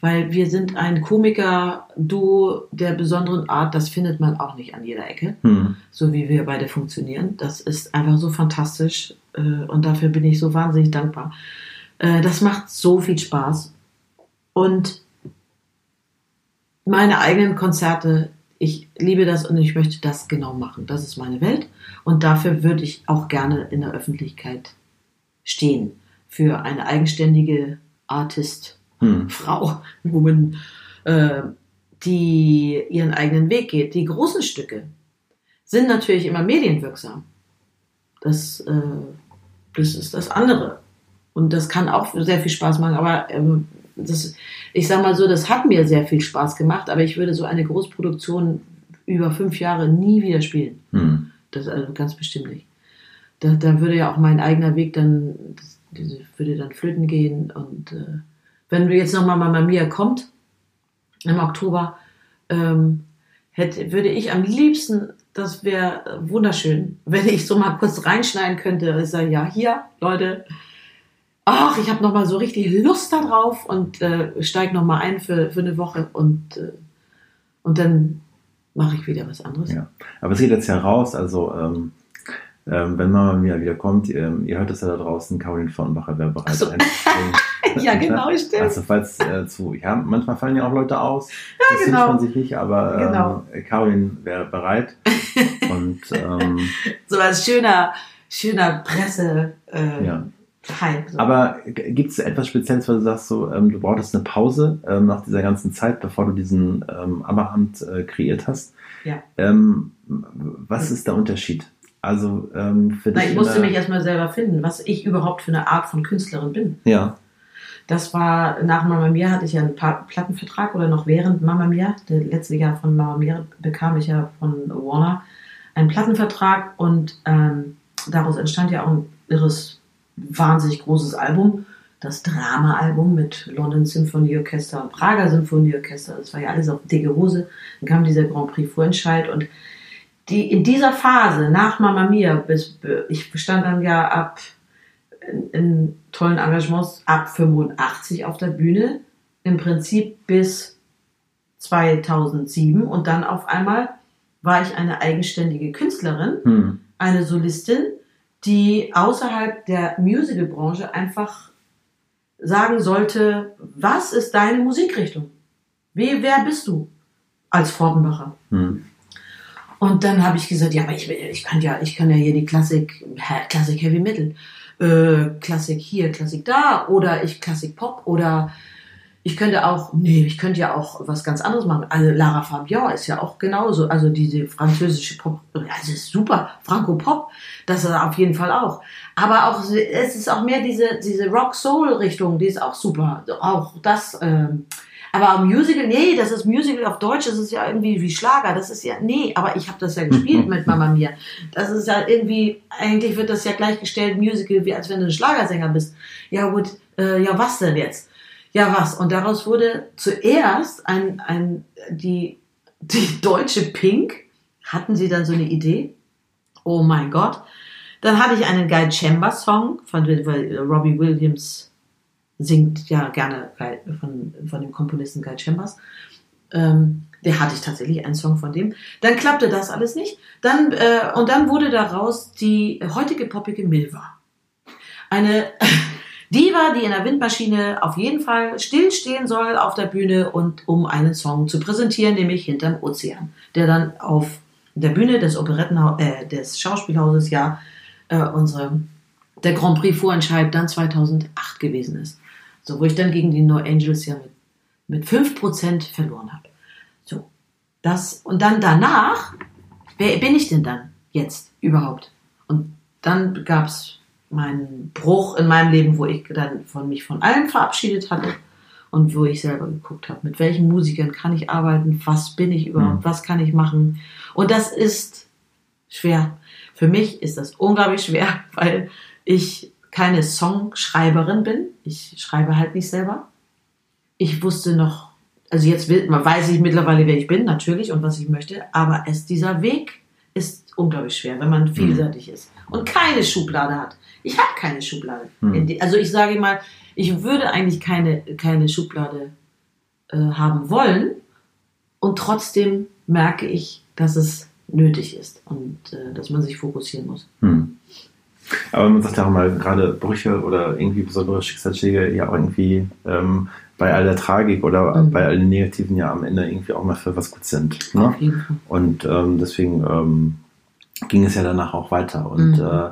Weil wir sind ein Komiker-Duo der besonderen Art, das findet man auch nicht an jeder Ecke, Hm. so wie wir beide funktionieren. Das ist einfach so fantastisch äh, und dafür bin ich so wahnsinnig dankbar. Äh, das macht so viel Spaß. Und meine eigenen Konzerte, ich liebe das und ich möchte das genau machen. Das ist meine Welt und dafür würde ich auch gerne in der Öffentlichkeit stehen. Für eine eigenständige Artist, Hm. Frau, Woman, äh, die ihren eigenen Weg geht. Die großen Stücke sind natürlich immer medienwirksam. Das, äh, das ist das andere. Und das kann auch sehr viel Spaß machen, aber ähm, das, ich sag mal so, das hat mir sehr viel Spaß gemacht, aber ich würde so eine Großproduktion über fünf Jahre nie wieder spielen. Hm. Das also ganz bestimmt nicht. Da, da würde ja auch mein eigener Weg dann, das, würde dann flöten gehen. Und äh, wenn du jetzt nochmal Mama Mia kommt, im Oktober, ähm, hätte, würde ich am liebsten, das wäre wunderschön, wenn ich so mal kurz reinschneiden könnte. Ich sage, ja, hier, Leute, ach, ich habe nochmal so richtig Lust darauf und äh, steige nochmal ein für, für eine Woche und, äh, und dann mache ich wieder was anderes. Ja. Aber es geht jetzt ja raus, also ähm, ähm, wenn Mama Mia wieder kommt, ähm, ihr hört es ja da draußen, Caroline Vornbacher wäre bereit so. [laughs] Ja, genau, stimmt. Also falls äh, zu, ja, manchmal fallen ja auch Leute aus, das genau. wünscht man sich nicht, aber ähm, Genau. Caroline wäre bereit. [laughs] Und ähm, so als schöner, schöner Presse äh, ja. Hype. So. Aber gibt es etwas Spezielles, wo du sagst, so, ähm, du brauchtest eine Pause ähm, nach dieser ganzen Zeit, bevor du diesen ähm, Aberhand äh, kreiert hast? Ja. Ähm, was ist der Unterschied? Also ähm, für Na, dich. ich musste der- mich erstmal selber finden, was ich überhaupt für eine Art von Künstlerin bin. Ja. Das war nach Mama Mia hatte ich ja einen Plattenvertrag oder noch während Mama Mia, das letzte Jahr von Mama Mia bekam ich ja von Warner einen Plattenvertrag und ähm, daraus entstand ja auch ein irres, wahnsinnig großes Album, das Drama-Album mit London Symphony Orchester und Prager Symphonieorchester. Das war ja alles auf dicke Hose. Dann kam dieser Grand Prix Vorentscheid und die in dieser Phase nach Mama Mia, bis, ich bestand dann ja ab in, in tollen Engagements ab 85 auf der Bühne, im Prinzip bis 2007 und dann auf einmal war ich eine eigenständige Künstlerin, Hm. eine Solistin, die außerhalb der Musicalbranche einfach sagen sollte, was ist deine Musikrichtung? Wie, wer bist du als Fortenbacher? Hm. Und dann habe ich gesagt, ja, aber ich, ich kann ja, ich kann ja hier die Klassik, Klassik Heavy Metal, äh, Klassik hier, Klassik da, oder ich Klassik Pop, oder Ich könnte auch, nee, ich könnte ja auch was ganz anderes machen. Also Lara Fabian ist ja auch genauso. Also diese französische Pop, also ist super, Franco-Pop, das ist auf jeden Fall auch. Aber auch, es ist auch mehr diese, diese Rock-Soul-Richtung, die ist auch super. Auch das, ähm, aber Musical, nee, das ist Musical auf Deutsch, das ist ja irgendwie wie Schlager, das ist ja, nee, aber ich habe das ja gespielt mit Mama Mia. Das ist ja irgendwie, eigentlich wird das ja gleichgestellt Musical, wie als wenn du ein Schlagersänger bist. Ja gut, äh, ja was denn jetzt? Ja was? Und daraus wurde zuerst ein, ein, die, die deutsche Pink, hatten sie dann so eine Idee? Oh mein Gott. Dann hatte ich einen Guy Chambers Song von weil Robbie Williams singt ja gerne von, von dem Komponisten Guy Chambers. Ähm, der hatte ich tatsächlich einen Song von dem. Dann klappte das alles nicht. Dann, äh, und dann wurde daraus die heutige poppige Milva. Eine [laughs] Diva, die in der Windmaschine auf jeden Fall stillstehen soll auf der Bühne und um einen Song zu präsentieren, nämlich hinterm Ozean, der dann auf der Bühne des Operetten äh, des Schauspielhauses ja äh, unsere der Grand Prix Vorentscheid dann 2008 gewesen ist. So, wo ich dann gegen die No Angels ja mit, mit 5% verloren habe. So, das, und dann danach, wer bin ich denn dann jetzt überhaupt? Und dann gab es meinen Bruch in meinem Leben, wo ich dann von mich von allem verabschiedet hatte und wo ich selber geguckt habe, mit welchen Musikern kann ich arbeiten, was bin ich überhaupt, mhm. was kann ich machen. Und das ist schwer. Für mich ist das unglaublich schwer, [laughs] weil ich keine Songschreiberin bin. Ich schreibe halt nicht selber. Ich wusste noch, also jetzt weiß ich mittlerweile, wer ich bin, natürlich, und was ich möchte, aber es, dieser Weg ist unglaublich schwer, wenn man mhm. vielseitig ist und keine Schublade hat. Ich habe keine Schublade. Die, also ich sage mal, ich würde eigentlich keine, keine Schublade äh, haben wollen und trotzdem merke ich, dass es nötig ist und äh, dass man sich fokussieren muss. Mhm. Aber man sagt ja auch mal, gerade Brüche oder irgendwie besondere Schicksalsschläge ja auch irgendwie ähm, bei all der Tragik oder mhm. bei all den Negativen ja am Ende irgendwie auch mal für was gut sind. Ne? Und ähm, deswegen ähm, ging es ja danach auch weiter. Und mhm. äh,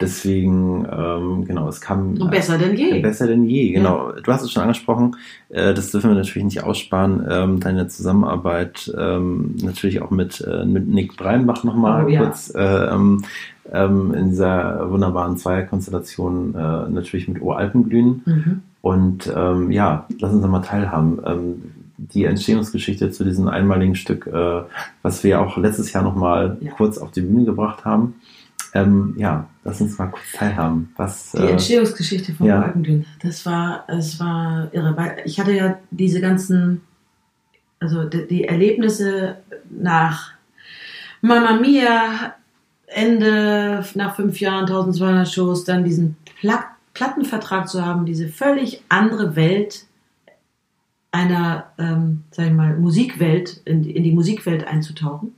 Deswegen, ähm, genau, es kam. Und besser denn je. Besser denn je, genau. Ja. Du hast es schon angesprochen, äh, das dürfen wir natürlich nicht aussparen. Ähm, deine Zusammenarbeit ähm, natürlich auch mit, äh, mit Nick Breinbach nochmal oh, kurz ja. äh, ähm, ähm, in dieser wunderbaren Zweierkonstellation, äh, natürlich mit O-Alpenglühen. Mhm. Und ähm, ja, lass uns mal teilhaben. Ähm, die Entstehungsgeschichte zu diesem einmaligen Stück, äh, was wir auch letztes Jahr nochmal ja. kurz auf die Bühne gebracht haben. Ähm, ja, lass uns mal kurz teilhaben. Was, die äh, Entstehungsgeschichte von ja. Balkendünn, das war, das war irre, weil ich hatte ja diese ganzen, also die, die Erlebnisse nach Mama Mia, Ende nach fünf Jahren 1200 Shows, dann diesen Pla Plattenvertrag zu haben, diese völlig andere Welt einer, ähm, sag ich mal, Musikwelt, in, in die Musikwelt einzutauchen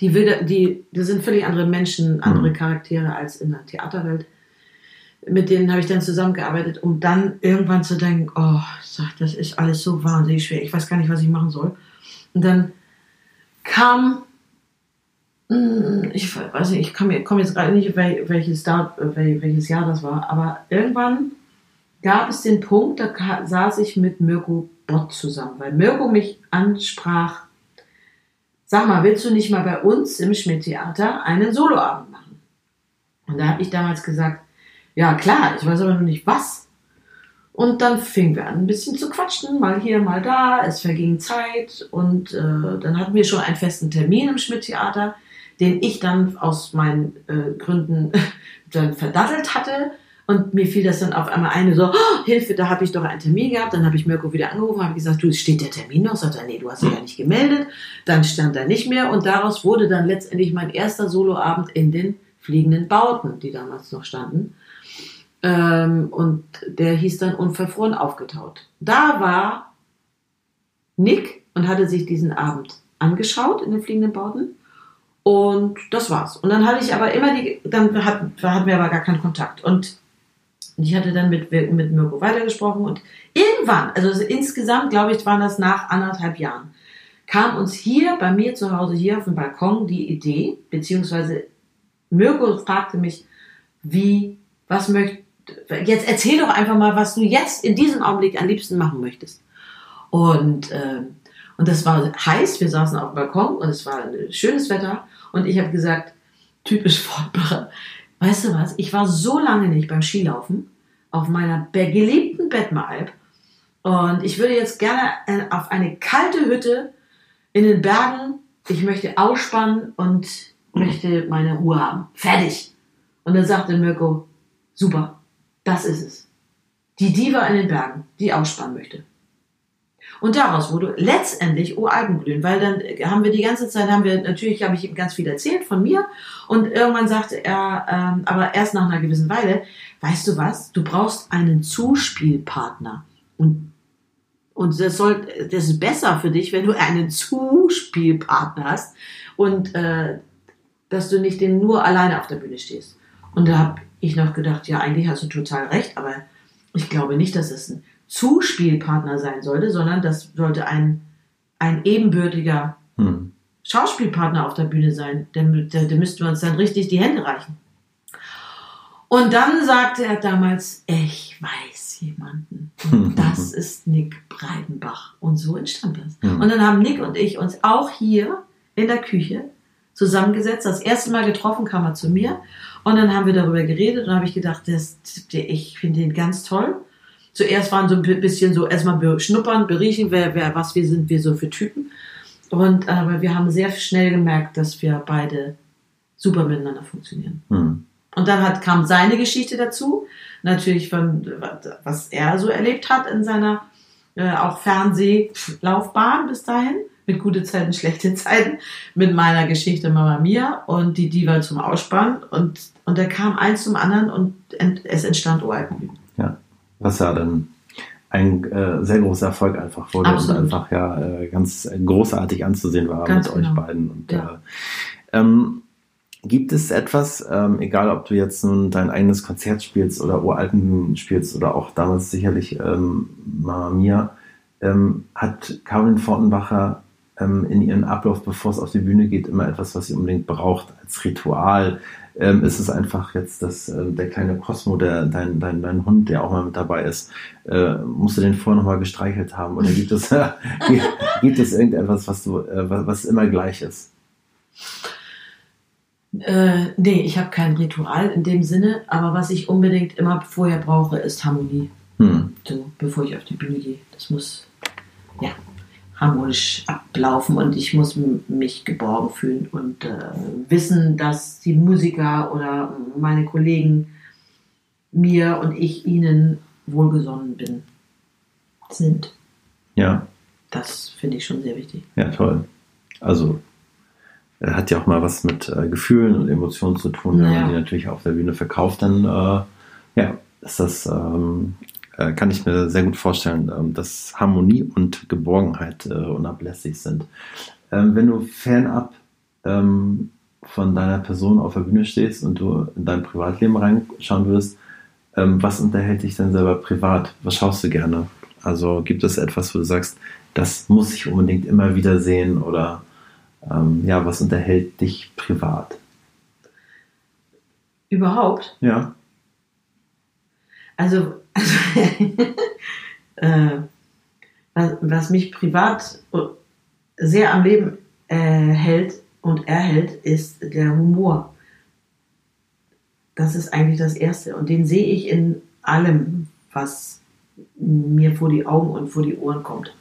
die, will, die, die sind völlig andere Menschen, andere mhm. Charaktere als in der Theaterwelt. Mit denen habe ich dann zusammengearbeitet, um dann irgendwann zu denken, oh, das ist alles so wahnsinnig schwer, ich weiß gar nicht, was ich machen soll. Und dann kam, hm, ich weiß nicht, ich komme komm jetzt gerade nicht, welches, welches Jahr das war, aber irgendwann gab es den Punkt, da saß ich mit Mirko Bott zusammen, weil Mirko mich ansprach, sag mal, willst du nicht mal bei uns im Schmidt-Theater einen Soloabend machen? Und da habe ich damals gesagt, ja klar, ich weiß aber noch nicht was. Und dann fingen wir an, ein bisschen zu quatschen, mal hier, mal da. Es verging Zeit und äh, dann hatten wir schon einen festen Termin im Schmidt-Theater, den ich dann aus meinen äh, Gründen [laughs] dann verdattelt hatte. Und mir fiel das dann auf einmal eine so, oh, Hilfe, da habe ich doch einen Termin gehabt. Dann habe ich Mirko wieder angerufen, habe gesagt, du, steht der Termin noch? Sagt er, nee, du hast dich ja nicht gemeldet. Dann stand er nicht mehr und daraus wurde dann letztendlich mein erster Soloabend in den fliegenden Bauten, die damals noch standen. Ähm, und der hieß dann Unverfroren aufgetaut. Da war Nick und hatte sich diesen Abend angeschaut in den fliegenden Bauten. Und das war's. Und dann hatte ich aber immer die, dann hatten, hatten wir aber gar keinen Kontakt. Und und ich hatte dann mit, mit Mirko weitergesprochen und irgendwann, also insgesamt glaube ich, waren das nach anderthalb Jahren, kam uns hier bei mir zu Hause, hier auf dem Balkon, die Idee, beziehungsweise Mirko fragte mich, wie, was möchte, jetzt erzähl doch einfach mal, was du jetzt in diesem Augenblick am liebsten machen möchtest. Und, äh, und das war heiß, wir saßen auf dem Balkon und es war schönes Wetter. Und ich habe gesagt, typisch Fortmacher, weißt du was, ich war so lange nicht beim Skilaufen auf meiner geliebten Bettmeralp und ich würde jetzt gerne äh, auf eine kalte Hütte in den Bergen, ich möchte ausspannen und möchte meine Ruhe haben. Fertig. Und dann sagte Mirko, super, das ist es. Die Diva in den Bergen, die ausspannen möchte. Und daraus wurde letztendlich O Alpenglühen, weil dann haben wir die ganze Zeit, haben wir, natürlich habe ich ihm ganz viel erzählt von mir und irgendwann sagte er, ähm, aber erst nach einer gewissen Weile, weißt du was, du brauchst einen Zuspielpartner. Und, und das, soll, das ist besser für dich, wenn du einen Zuspielpartner hast und äh, dass du nicht den nur alleine auf der Bühne stehst. Und da habe ich noch gedacht, ja, eigentlich hast du total recht, aber ich glaube nicht, dass es ein Zuspielpartner sein sollte, sondern das sollte ein, ein ebenbürtiger hm. Schauspielpartner auf der Bühne sein. Denn da, müssten wir uns dann richtig die Hände reichen. Und dann sagte er damals, ich weiß jemanden. Und das ist Nick Breidenbach. Und so entstand das. Hm. Und dann haben Nick und ich uns auch hier in der Küche zusammengesetzt. Das erste Mal getroffen kam er zu mir. Und dann haben wir darüber geredet und habe ich gedacht, das, ich finde ihn ganz toll. Zuerst waren so ein bisschen so erstmal beschnuppern, beriechen, wer, wer, was wir sind, wir so für Typen. Und aber wir haben sehr schnell gemerkt, dass wir beide super miteinander funktionieren. Mhm. Und dann hat, kam seine Geschichte dazu, natürlich von was er so erlebt hat in seiner äh, auch Fernsehlaufbahn bis dahin, mit gute Zeiten, schlechte [laughs] Zeiten, mit meiner Geschichte Mama Mia und die Diva zum Ausspannen und und da kam eins zum anderen und es entstand Oalpenbühnen. Was ja dann ein äh, sehr großer Erfolg einfach wurde Absolut. und einfach ja äh, ganz großartig anzusehen war ganz mit genau. euch beiden. Und, ja. äh, ähm, gibt es etwas, ähm, egal ob du jetzt nun dein eigenes Konzert spielst oder Uralten spielst oder auch damals sicherlich ähm, Mama Mia, ähm, hat Caroline Fortenbacher ähm, in ihren Ablauf, bevor es auf die Bühne geht, immer etwas, was sie unbedingt braucht als Ritual, ähm, ist es einfach jetzt, dass äh, der kleine Cosmo, der, dein, dein, dein Hund, der auch mal mit dabei ist, äh, musst du den vorher nochmal gestreichelt haben? Oder gibt es, [laughs] gibt es irgendetwas, was, du, äh, was immer gleich ist? Äh, nee, ich habe kein Ritual in dem Sinne, aber was ich unbedingt immer vorher brauche, ist Harmonie. Hm. So, bevor ich auf die Bühne gehe. Das muss, ja, harmonisch ablaufen und ich muss mich geborgen fühlen und äh, wissen, dass die Musiker oder meine Kollegen mir und ich ihnen wohlgesonnen bin, sind. Ja. Das finde ich schon sehr wichtig. Ja, toll. Also er hat ja auch mal was mit äh, Gefühlen und Emotionen zu tun, wenn naja. man die natürlich auf der Bühne verkauft, dann äh, ja, ist das ähm, äh, kann ich mir sehr gut vorstellen, ähm, dass Harmonie und Geborgenheit äh, unablässig sind. Ähm, wenn du fernab ähm, von deiner Person auf der Bühne stehst und du in dein Privatleben reinschauen würdest, was unterhält dich denn selber privat? Was schaust du gerne? Also gibt es etwas, wo du sagst, das muss ich unbedingt immer wieder sehen oder ja, was unterhält dich privat? Überhaupt? Ja. Also [laughs] äh, was, was, mich privat sehr am Leben äh, hält und erhält, ist der Humor. Das ist eigentlich das Erste. Und den sehe ich in allem, was mir vor die Augen und vor die Ohren kommt.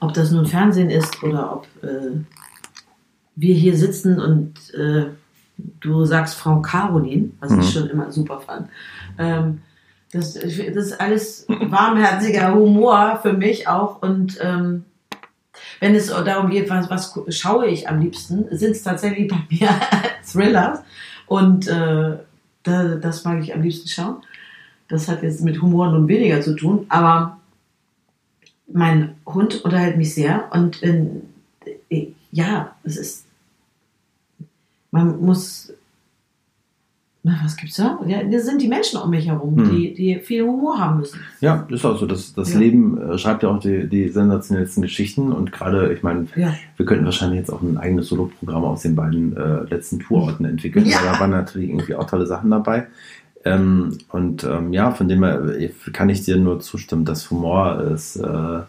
Ob das nun Fernsehen ist oder ob äh, wir hier sitzen und äh, du sagst Frau Caroline, was mhm. ich schon immer super fand. Ähm, das, das ist alles warmherziger Humor für mich auch. Und ähm, wenn es darum geht, was, was schaue ich am liebsten, sind es tatsächlich bei mir [laughs] Thrillers. Und äh, da, das mag ich am liebsten schauen. Das hat jetzt mit Humor nun weniger zu tun, aber mein Hund unterhält mich sehr und wenn, ja, es ist, man muss na, was gibt's da? Ja, das sind die Menschen um mich herum, hm. die, die viel Humor haben müssen. Ja, ist auch so. Das, das ja. Leben äh, schreibt ja auch die, die sensationellsten Geschichten und gerade, ich meine, ja. wir könnten wahrscheinlich jetzt auch ein eigenes Solo-Programm aus den beiden äh, letzten Tourorten entwickeln. Ja. Da waren natürlich irgendwie auch tolle Sachen dabei. Ähm, und ähm, ja, von dem her äh, kann ich dir nur zustimmen, dass Humor ist äh,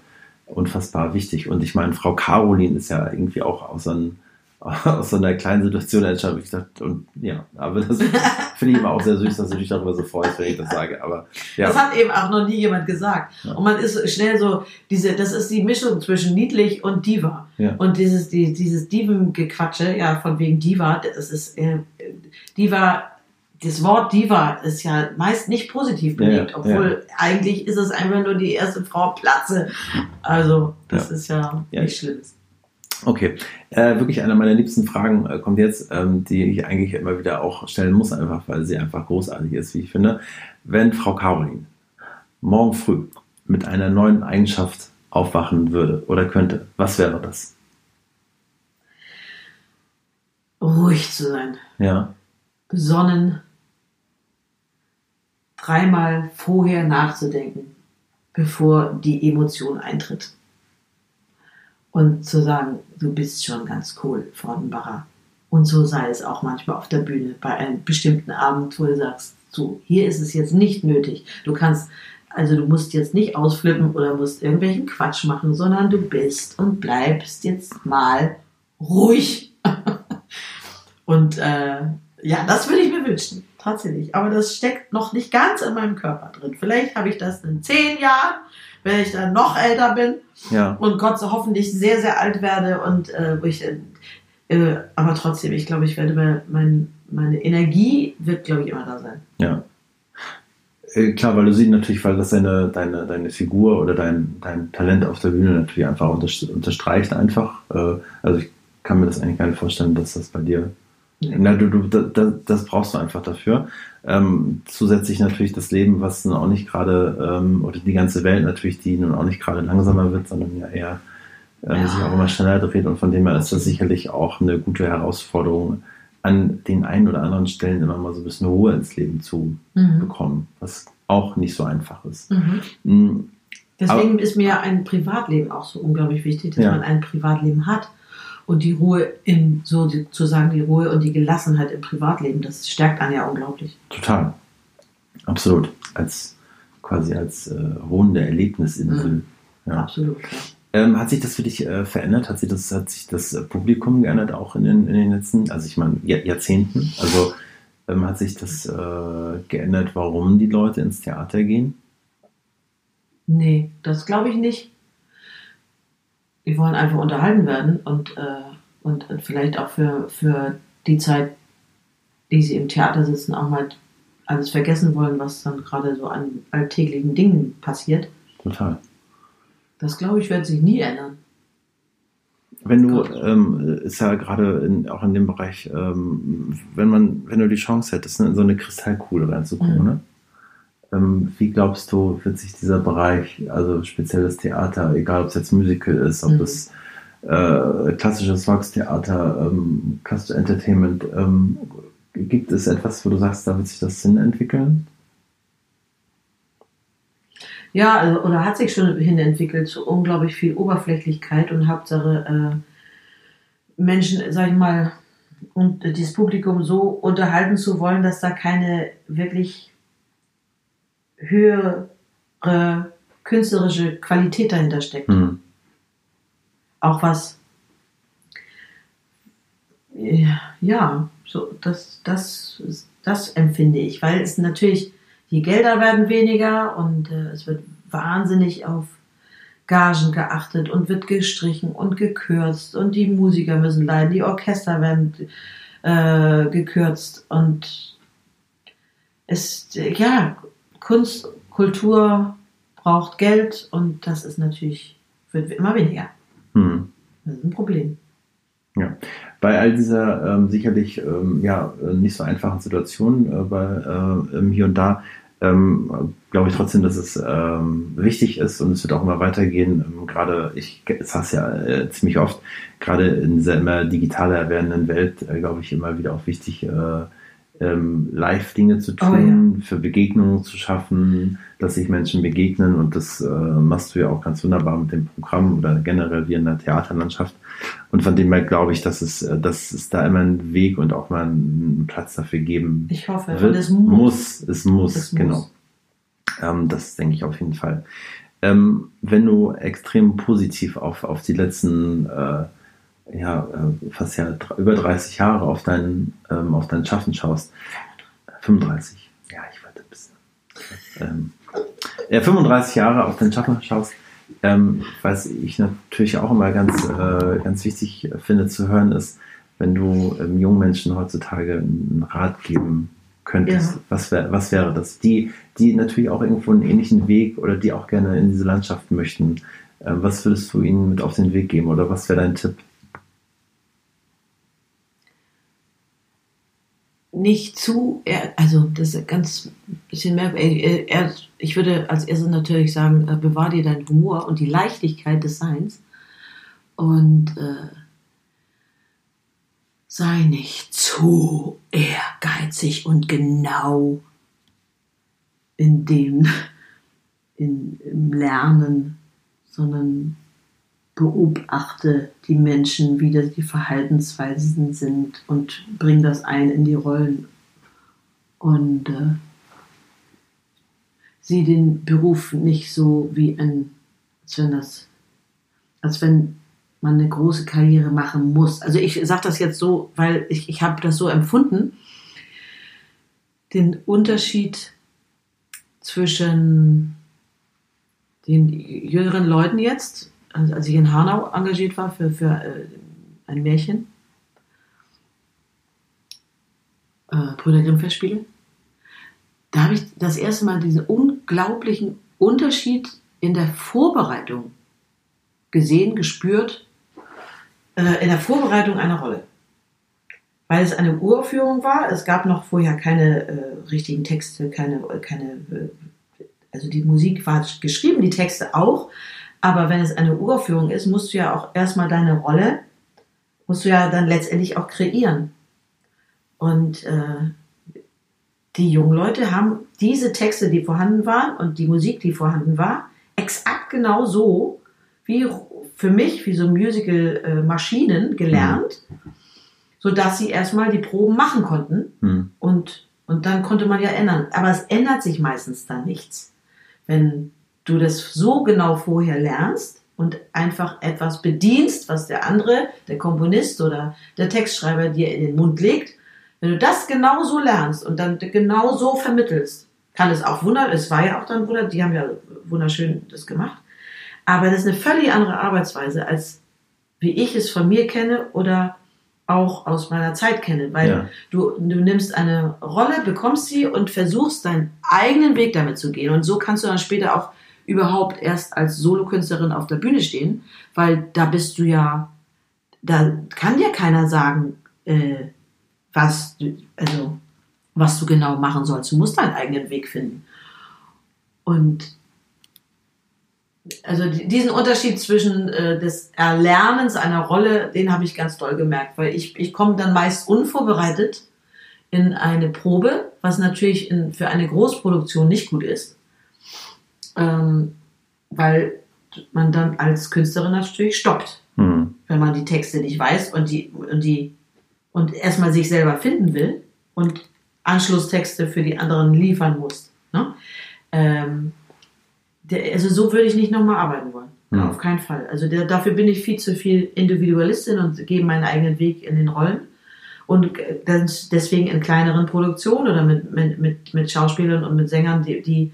unfassbar wichtig. Und ich meine, Frau Caroline ist ja irgendwie auch aus einem aus so einer kleinen Situation entstanden. Ich dachte, und ja, aber das [laughs] finde ich immer auch sehr süß, dass du dich darüber so freust, wenn ich das sage. Aber ja. Das hat eben auch noch nie jemand gesagt. Ja. Und man ist schnell so, diese, das ist die Mischung zwischen niedlich und Diva. Ja. Und dieses, die, dieses Divengequatsche, ja, von wegen Diva, das ist, äh, Diva, das Wort Diva ist ja meist nicht positiv Ja, ja, belegt, obwohl eigentlich ist es einfach nur die erste Frau Platze. Also, das ist ja, Ja. nicht schlimm. Okay, äh, wirklich eine meiner liebsten Fragen äh, kommt jetzt, ähm, die ich eigentlich immer wieder auch stellen muss, einfach weil sie einfach großartig ist, wie ich finde. Wenn Frau Caroline morgen früh mit einer neuen Eigenschaft aufwachen würde oder könnte, was wäre das? Ruhig zu sein, Ja, besonnen, dreimal vorher nachzudenken, bevor die Emotion eintritt. Und zu sagen, du bist schon ganz cool, Fraudenbacher. Und so sei es auch manchmal auf der Bühne bei einem bestimmten Abend, wo du sagst, so, hier ist es jetzt nicht nötig. Du kannst, also du musst jetzt nicht ausflippen oder musst irgendwelchen Quatsch machen, sondern du bist und bleibst jetzt mal ruhig. [laughs] und äh, ja, das würde ich mir wünschen, tatsächlich. Aber das steckt noch nicht ganz in meinem Körper drin. Vielleicht habe ich das in zehn Jahren, wenn ich dann noch älter bin ja, und Gott so hoffentlich sehr, sehr alt werde und äh, wo ich, äh, äh, aber trotzdem, ich glaube, ich werde mein, mein, meine Energie wird, glaube ich, immer da sein. ja. Äh, Klar, weil du siehst natürlich, weil das deine, deine, deine Figur oder dein, dein Talent auf der Bühne natürlich einfach unterst- unterstreicht einfach. Äh, Also ich kann mir das eigentlich gar nicht vorstellen, dass das bei dir Na, du, du, da, das brauchst du einfach dafür. Ähm, zusätzlich natürlich das Leben, was nun auch nicht gerade, ähm, oder die ganze Welt natürlich, die nun auch nicht gerade langsamer wird, sondern ja eher äh, Ja. sich auch immer schneller dreht. Und von dem her ist das sicherlich auch eine gute Herausforderung, an den einen oder anderen Stellen immer mal so ein bisschen Ruhe ins Leben zu Mhm. bekommen, was auch nicht so einfach ist. Mhm. Mm, Deswegen ist mir ein Privatleben auch so unglaublich wichtig, dass Ja. man ein Privatleben hat. Und die Ruhe in, sozusagen die Ruhe und die Gelassenheit im Privatleben, das stärkt einen ja unglaublich. Total. Absolut. Als quasi als äh, ruhende Erlebnisinsel. Ja. Absolut. Ähm, hat sich das für dich äh, verändert? Hat sich das, hat sich das äh, Publikum geändert auch in den, in den letzten, also ich meine, Jahr, Jahrzehnten? Also ähm, hat sich das äh, geändert, warum die Leute ins Theater gehen? Nee, das glaube ich nicht. Die wollen einfach unterhalten werden und, äh, und vielleicht auch für, für die Zeit, die sie im Theater sitzen, auch mal alles vergessen wollen, was dann gerade so an alltäglichen Dingen passiert. Total. Das glaube ich, wird sich nie ändern. Wenn du, ähm, ist ja gerade in, auch in dem Bereich, ähm, wenn man, wenn du die Chance hättest, ne, in so eine Kristallkugel reinzugucken, Mhm. ne? Ähm, wie glaubst du, wird sich dieser Bereich, also spezielles Theater, egal ob es jetzt Musical ist, ob Mhm. es äh, klassisches Volkstheater, ähm, Cluster Entertainment, ähm, gibt es etwas, wo du sagst, da wird sich das Sinn entwickeln? Ja, also, oder hat sich schon hinentwickelt zu unglaublich viel Oberflächlichkeit und Hauptsache äh, Menschen, sag ich mal, und dieses Publikum so unterhalten zu wollen, dass da keine wirklich höhere künstlerische Qualität dahinter steckt. Hm. Auch was, ja, so, das, das, das empfinde ich, weil es natürlich, die Gelder werden weniger und äh, es wird wahnsinnig auf Gagen geachtet und wird gestrichen und gekürzt und die Musiker müssen leiden, die Orchester werden äh, gekürzt und es, ja, Kunst, Kultur braucht Geld und das ist natürlich, wird immer weniger. Hm. Das ist ein Problem. bei all dieser ähm, sicherlich ähm, ja, äh, nicht so einfachen Situation äh, bei, äh, hier und da, ähm, glaube ich trotzdem, dass es ähm, wichtig ist und es wird auch immer weitergehen. Ähm, gerade, ich sage es ja äh, ziemlich oft, gerade in dieser immer digitaler werdenden Welt, äh, glaube ich, immer wieder auch wichtig, äh, ähm, Live-Dinge zu Oh, tun, für Begegnungen zu schaffen, dass sich Menschen begegnen und das äh, machst du ja auch ganz wunderbar mit dem Programm oder generell wie in der Theaterlandschaft. Und von dem her glaube ich, dass es, äh, dass es da immer einen Weg und auch mal einen Platz dafür geben Ich hoffe, wird. und es muss. Es muss, Es genau. muss. Ähm, das denke ich auf jeden Fall. Ähm, wenn du extrem positiv auf, auf die letzten äh, ja, äh, fast ja über 30 Jahre auf dein, ähm, auf dein Schaffen schaust, 35, ja, ich warte ein bisschen. Ähm, ja, 35 Jahre auf dein Schaffen schaust, ähm, was ich natürlich auch immer ganz, äh, ganz wichtig finde zu hören, ist, wenn du ähm, jungen Menschen heutzutage einen Rat geben könntest, Ja. was, wär, was wäre das? Die, die natürlich auch irgendwo einen ähnlichen Weg oder die auch gerne in diese Landschaft möchten, äh, was würdest du ihnen mit auf den Weg geben oder was wäre dein Tipp? Nicht zu, er- also das ist ganz bisschen merkwürdig. Er, er, ich würde als erstes natürlich sagen, äh, bewahr dir deinen Humor und die Leichtigkeit des Seins und äh, sei nicht zu ehrgeizig und genau in dem, in, im Lernen, sondern beobachte die Menschen, wie das die Verhaltensweisen sind und bring das ein in die Rollen. Und äh, sieh den Beruf nicht so wie ein, als wenn das, als wenn man eine große Karriere machen muss. Also ich sage das jetzt so, weil ich, ich habe das so empfunden, den Unterschied zwischen den jüngeren Leuten jetzt, also als ich in Hanau engagiert war für, für äh, ein Märchen, äh, Brüder Grimm Festspiele, da habe ich das erste Mal diesen unglaublichen Unterschied in der Vorbereitung gesehen, gespürt, äh, in der Vorbereitung einer Rolle. Weil es eine Uraufführung war, es gab noch vorher keine äh, richtigen Texte, keine, keine äh, also die Musik war geschrieben, die Texte auch, aber wenn es eine Uraufführung ist, musst du ja auch erstmal deine Rolle, musst du ja dann letztendlich auch kreieren. Und äh, die jungen Leute haben diese Texte, die vorhanden waren und die Musik, die vorhanden war, exakt genau so wie für mich, wie so Musical-Maschinen gelernt, sodass sie erstmal die Proben machen konnten Hm. und, und dann konnte man ja ändern. Aber es ändert sich meistens dann nichts. Wenn du das so genau vorher lernst und einfach etwas bedienst, was der andere, der Komponist oder der Textschreiber dir in den Mund legt, wenn du das genau so lernst und dann genau so vermittelst, kann es auch wunderbar, es war ja auch dann wunderbar, die haben ja wunderschön das gemacht, aber das ist eine völlig andere Arbeitsweise, als wie ich es von mir kenne oder auch aus meiner Zeit kenne, weil Ja. du, du nimmst eine Rolle, bekommst sie und versuchst deinen eigenen Weg damit zu gehen. Und so kannst du dann später auch überhaupt erst als Solokünstlerin auf der Bühne stehen, weil da bist du ja, da kann dir keiner sagen, äh, was du, also, was du genau machen sollst. Du musst deinen eigenen Weg finden. Und also die- diesen Unterschied zwischen äh, des Erlernens einer Rolle, den habe ich ganz doll gemerkt, weil ich, ich komme dann meist unvorbereitet in eine Probe, was natürlich in, für eine Großproduktion nicht gut ist, ähm, weil man dann als Künstlerin natürlich stoppt, Hm. wenn man die Texte nicht weiß und die und die und erstmal sich selber finden will und Anschlusstexte für die anderen liefern muss. Ne? Ähm, der, also so würde ich nicht nochmal arbeiten wollen. Ja. Auf keinen Fall. Also der, dafür bin ich viel zu viel Individualistin und gehe meinen eigenen Weg in den Rollen. Und deswegen in kleineren Produktionen oder mit, mit, mit, mit Schauspielern und mit Sängern, die, die,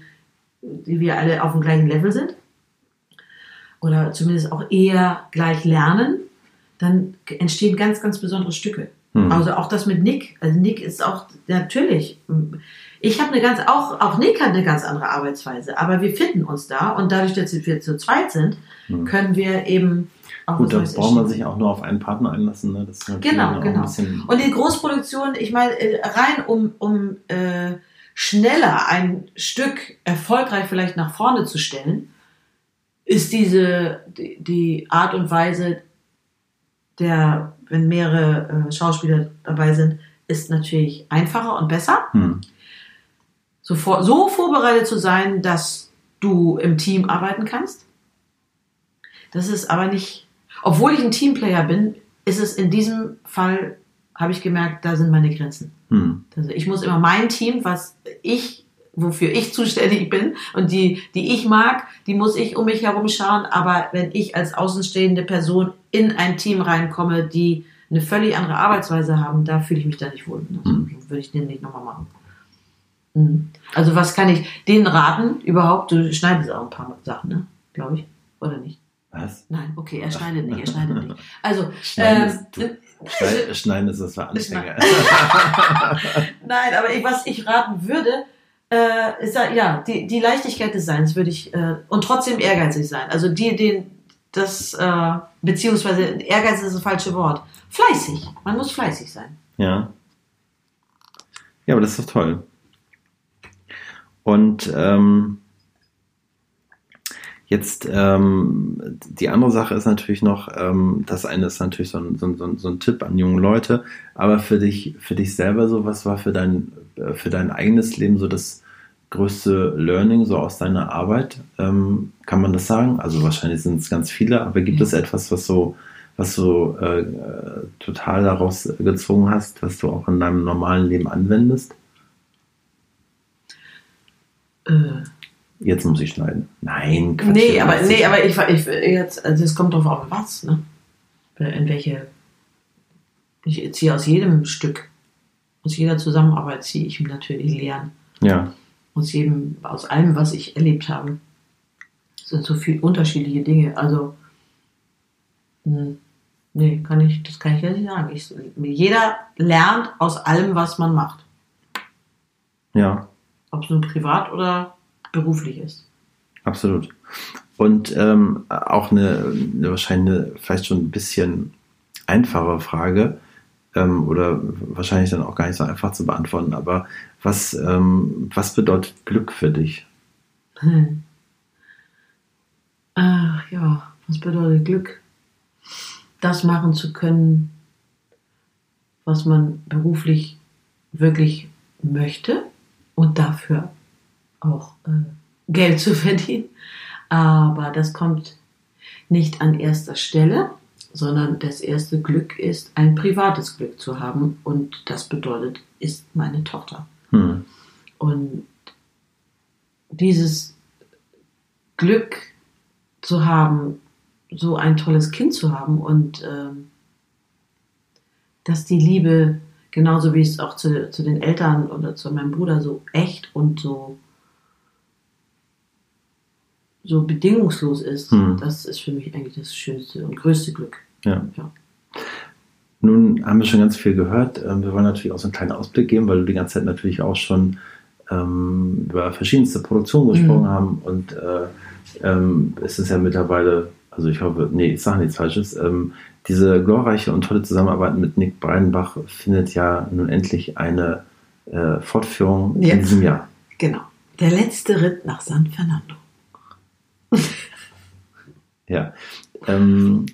die wir alle auf dem gleichen Level sind. Oder zumindest auch eher gleich lernen, dann entstehen ganz, ganz besondere Stücke. Hm. Also auch das mit Nick. Also Nick ist auch natürlich. Ich habe eine ganz auch auch Nick hat eine ganz andere Arbeitsweise, aber wir finden uns da und dadurch, dass wir zu zweit sind, Hm. können wir eben auch Gut, da braucht man sich auch nur auf einen Partner einlassen. Ne? Genau, ein genau. bisschen- Und die Großproduktion, ich meine, äh, rein um, um äh, schneller ein Stück erfolgreich vielleicht nach vorne zu stellen, ist diese die, die Art und Weise der, wenn mehrere äh, Schauspieler dabei sind, ist natürlich einfacher und besser. Hm. so, vor, so vorbereitet zu sein, dass du im Team arbeiten kannst. Das ist aber nicht, obwohl ich ein Teamplayer bin, ist es in diesem Fall, habe ich gemerkt, da sind meine Grenzen. Hm. Also ich muss immer mein Team, was ich, wofür ich zuständig bin und die, die ich mag, die muss ich um mich herum schauen. Aber wenn ich als außenstehende Person in ein Team reinkomme, die eine völlig andere Arbeitsweise haben, da fühle ich mich da nicht wohl. Also Mhm. würde ich den nicht nochmal machen. Mhm. Also was kann ich denen raten? Überhaupt, du schneidest auch ein paar Sachen, ne? Glaube ich. Oder nicht? Was? Nein, okay, er schneidet nicht, er schneidet nicht. [laughs] Also, ist, Schneiden, Schneiden ist das für Anfänger. [laughs] Nein, aber ich, was ich raten würde, äh, ist ja, die, die Leichtigkeit des Seins würde ich äh, und trotzdem ehrgeizig sein. Also die, den, das, äh, beziehungsweise Ehrgeiz ist das falsche Wort. Fleißig. Man muss fleißig sein. Ja. Ja, aber das ist doch toll. Und ähm, jetzt ähm, die andere Sache ist natürlich noch, ähm, das eine ist natürlich so ein, so, ein, so ein- Tipp an junge Leute, aber für dich, für dich selber so, was war für dein, äh, für dein eigenes Leben so das größte Learning so aus deiner Arbeit? Ähm, kann man das sagen? Also wahrscheinlich sind es ganz viele, aber gibt es etwas, was so was du äh, total daraus gezogen hast, was du auch in deinem normalen Leben anwendest? Äh, Jetzt muss ich schneiden. Nein, Quatsch. nee, aber, nee, aber ich, ich jetzt, also es kommt drauf an, was, ne? In welche. Ich ziehe aus jedem Stück, aus jeder Zusammenarbeit ziehe ich natürlich Lehren. Ja, aus jedem, aus allem, was ich erlebt habe. Es sind so viele unterschiedliche Dinge. Also, mh, nee, kann ich, das kann ich ja nicht sagen. Ich, jeder lernt aus allem, was man macht. ja, Ob es nun privat oder beruflich ist. absolut. Und ähm, auch eine, eine wahrscheinlich eine, vielleicht schon ein bisschen einfache Frage ähm, oder wahrscheinlich dann auch gar nicht so einfach zu beantworten. Aber was, ähm, was bedeutet Glück für dich? Hm. Ach ja, was bedeutet Glück? Das machen zu können, was man beruflich wirklich möchte und dafür auch äh, Geld zu [laughs] verdienen. Aber das kommt nicht an erster Stelle, sondern das erste Glück ist, ein privates Glück zu haben. Und das bedeutet, ist meine Tochter. Hm. Und dieses Glück zu haben, so ein tolles Kind zu haben und ähm, dass die Liebe, genauso wie es auch zu, zu den Eltern oder zu meinem Bruder so echt und so, so bedingungslos ist, Hm. das ist für mich eigentlich das schönste und größte Glück. Ja. Ja. Nun haben wir schon ganz viel gehört. Ähm, Wir wollen natürlich auch so einen kleinen Ausblick geben, weil wir die ganze Zeit natürlich auch schon ähm, über verschiedenste Produktionen gesprochen Mhm. haben. Und äh, ähm, es ist ja mittlerweile, also ich hoffe, nee, ich sage nichts Falsches, ähm, diese glorreiche und tolle Zusammenarbeit mit Nick Breidenbach findet ja nun endlich eine äh, Fortführung Ja. in diesem Jahr. Genau. Der letzte Ritt nach San Fernando. [laughs] Ja. Ähm,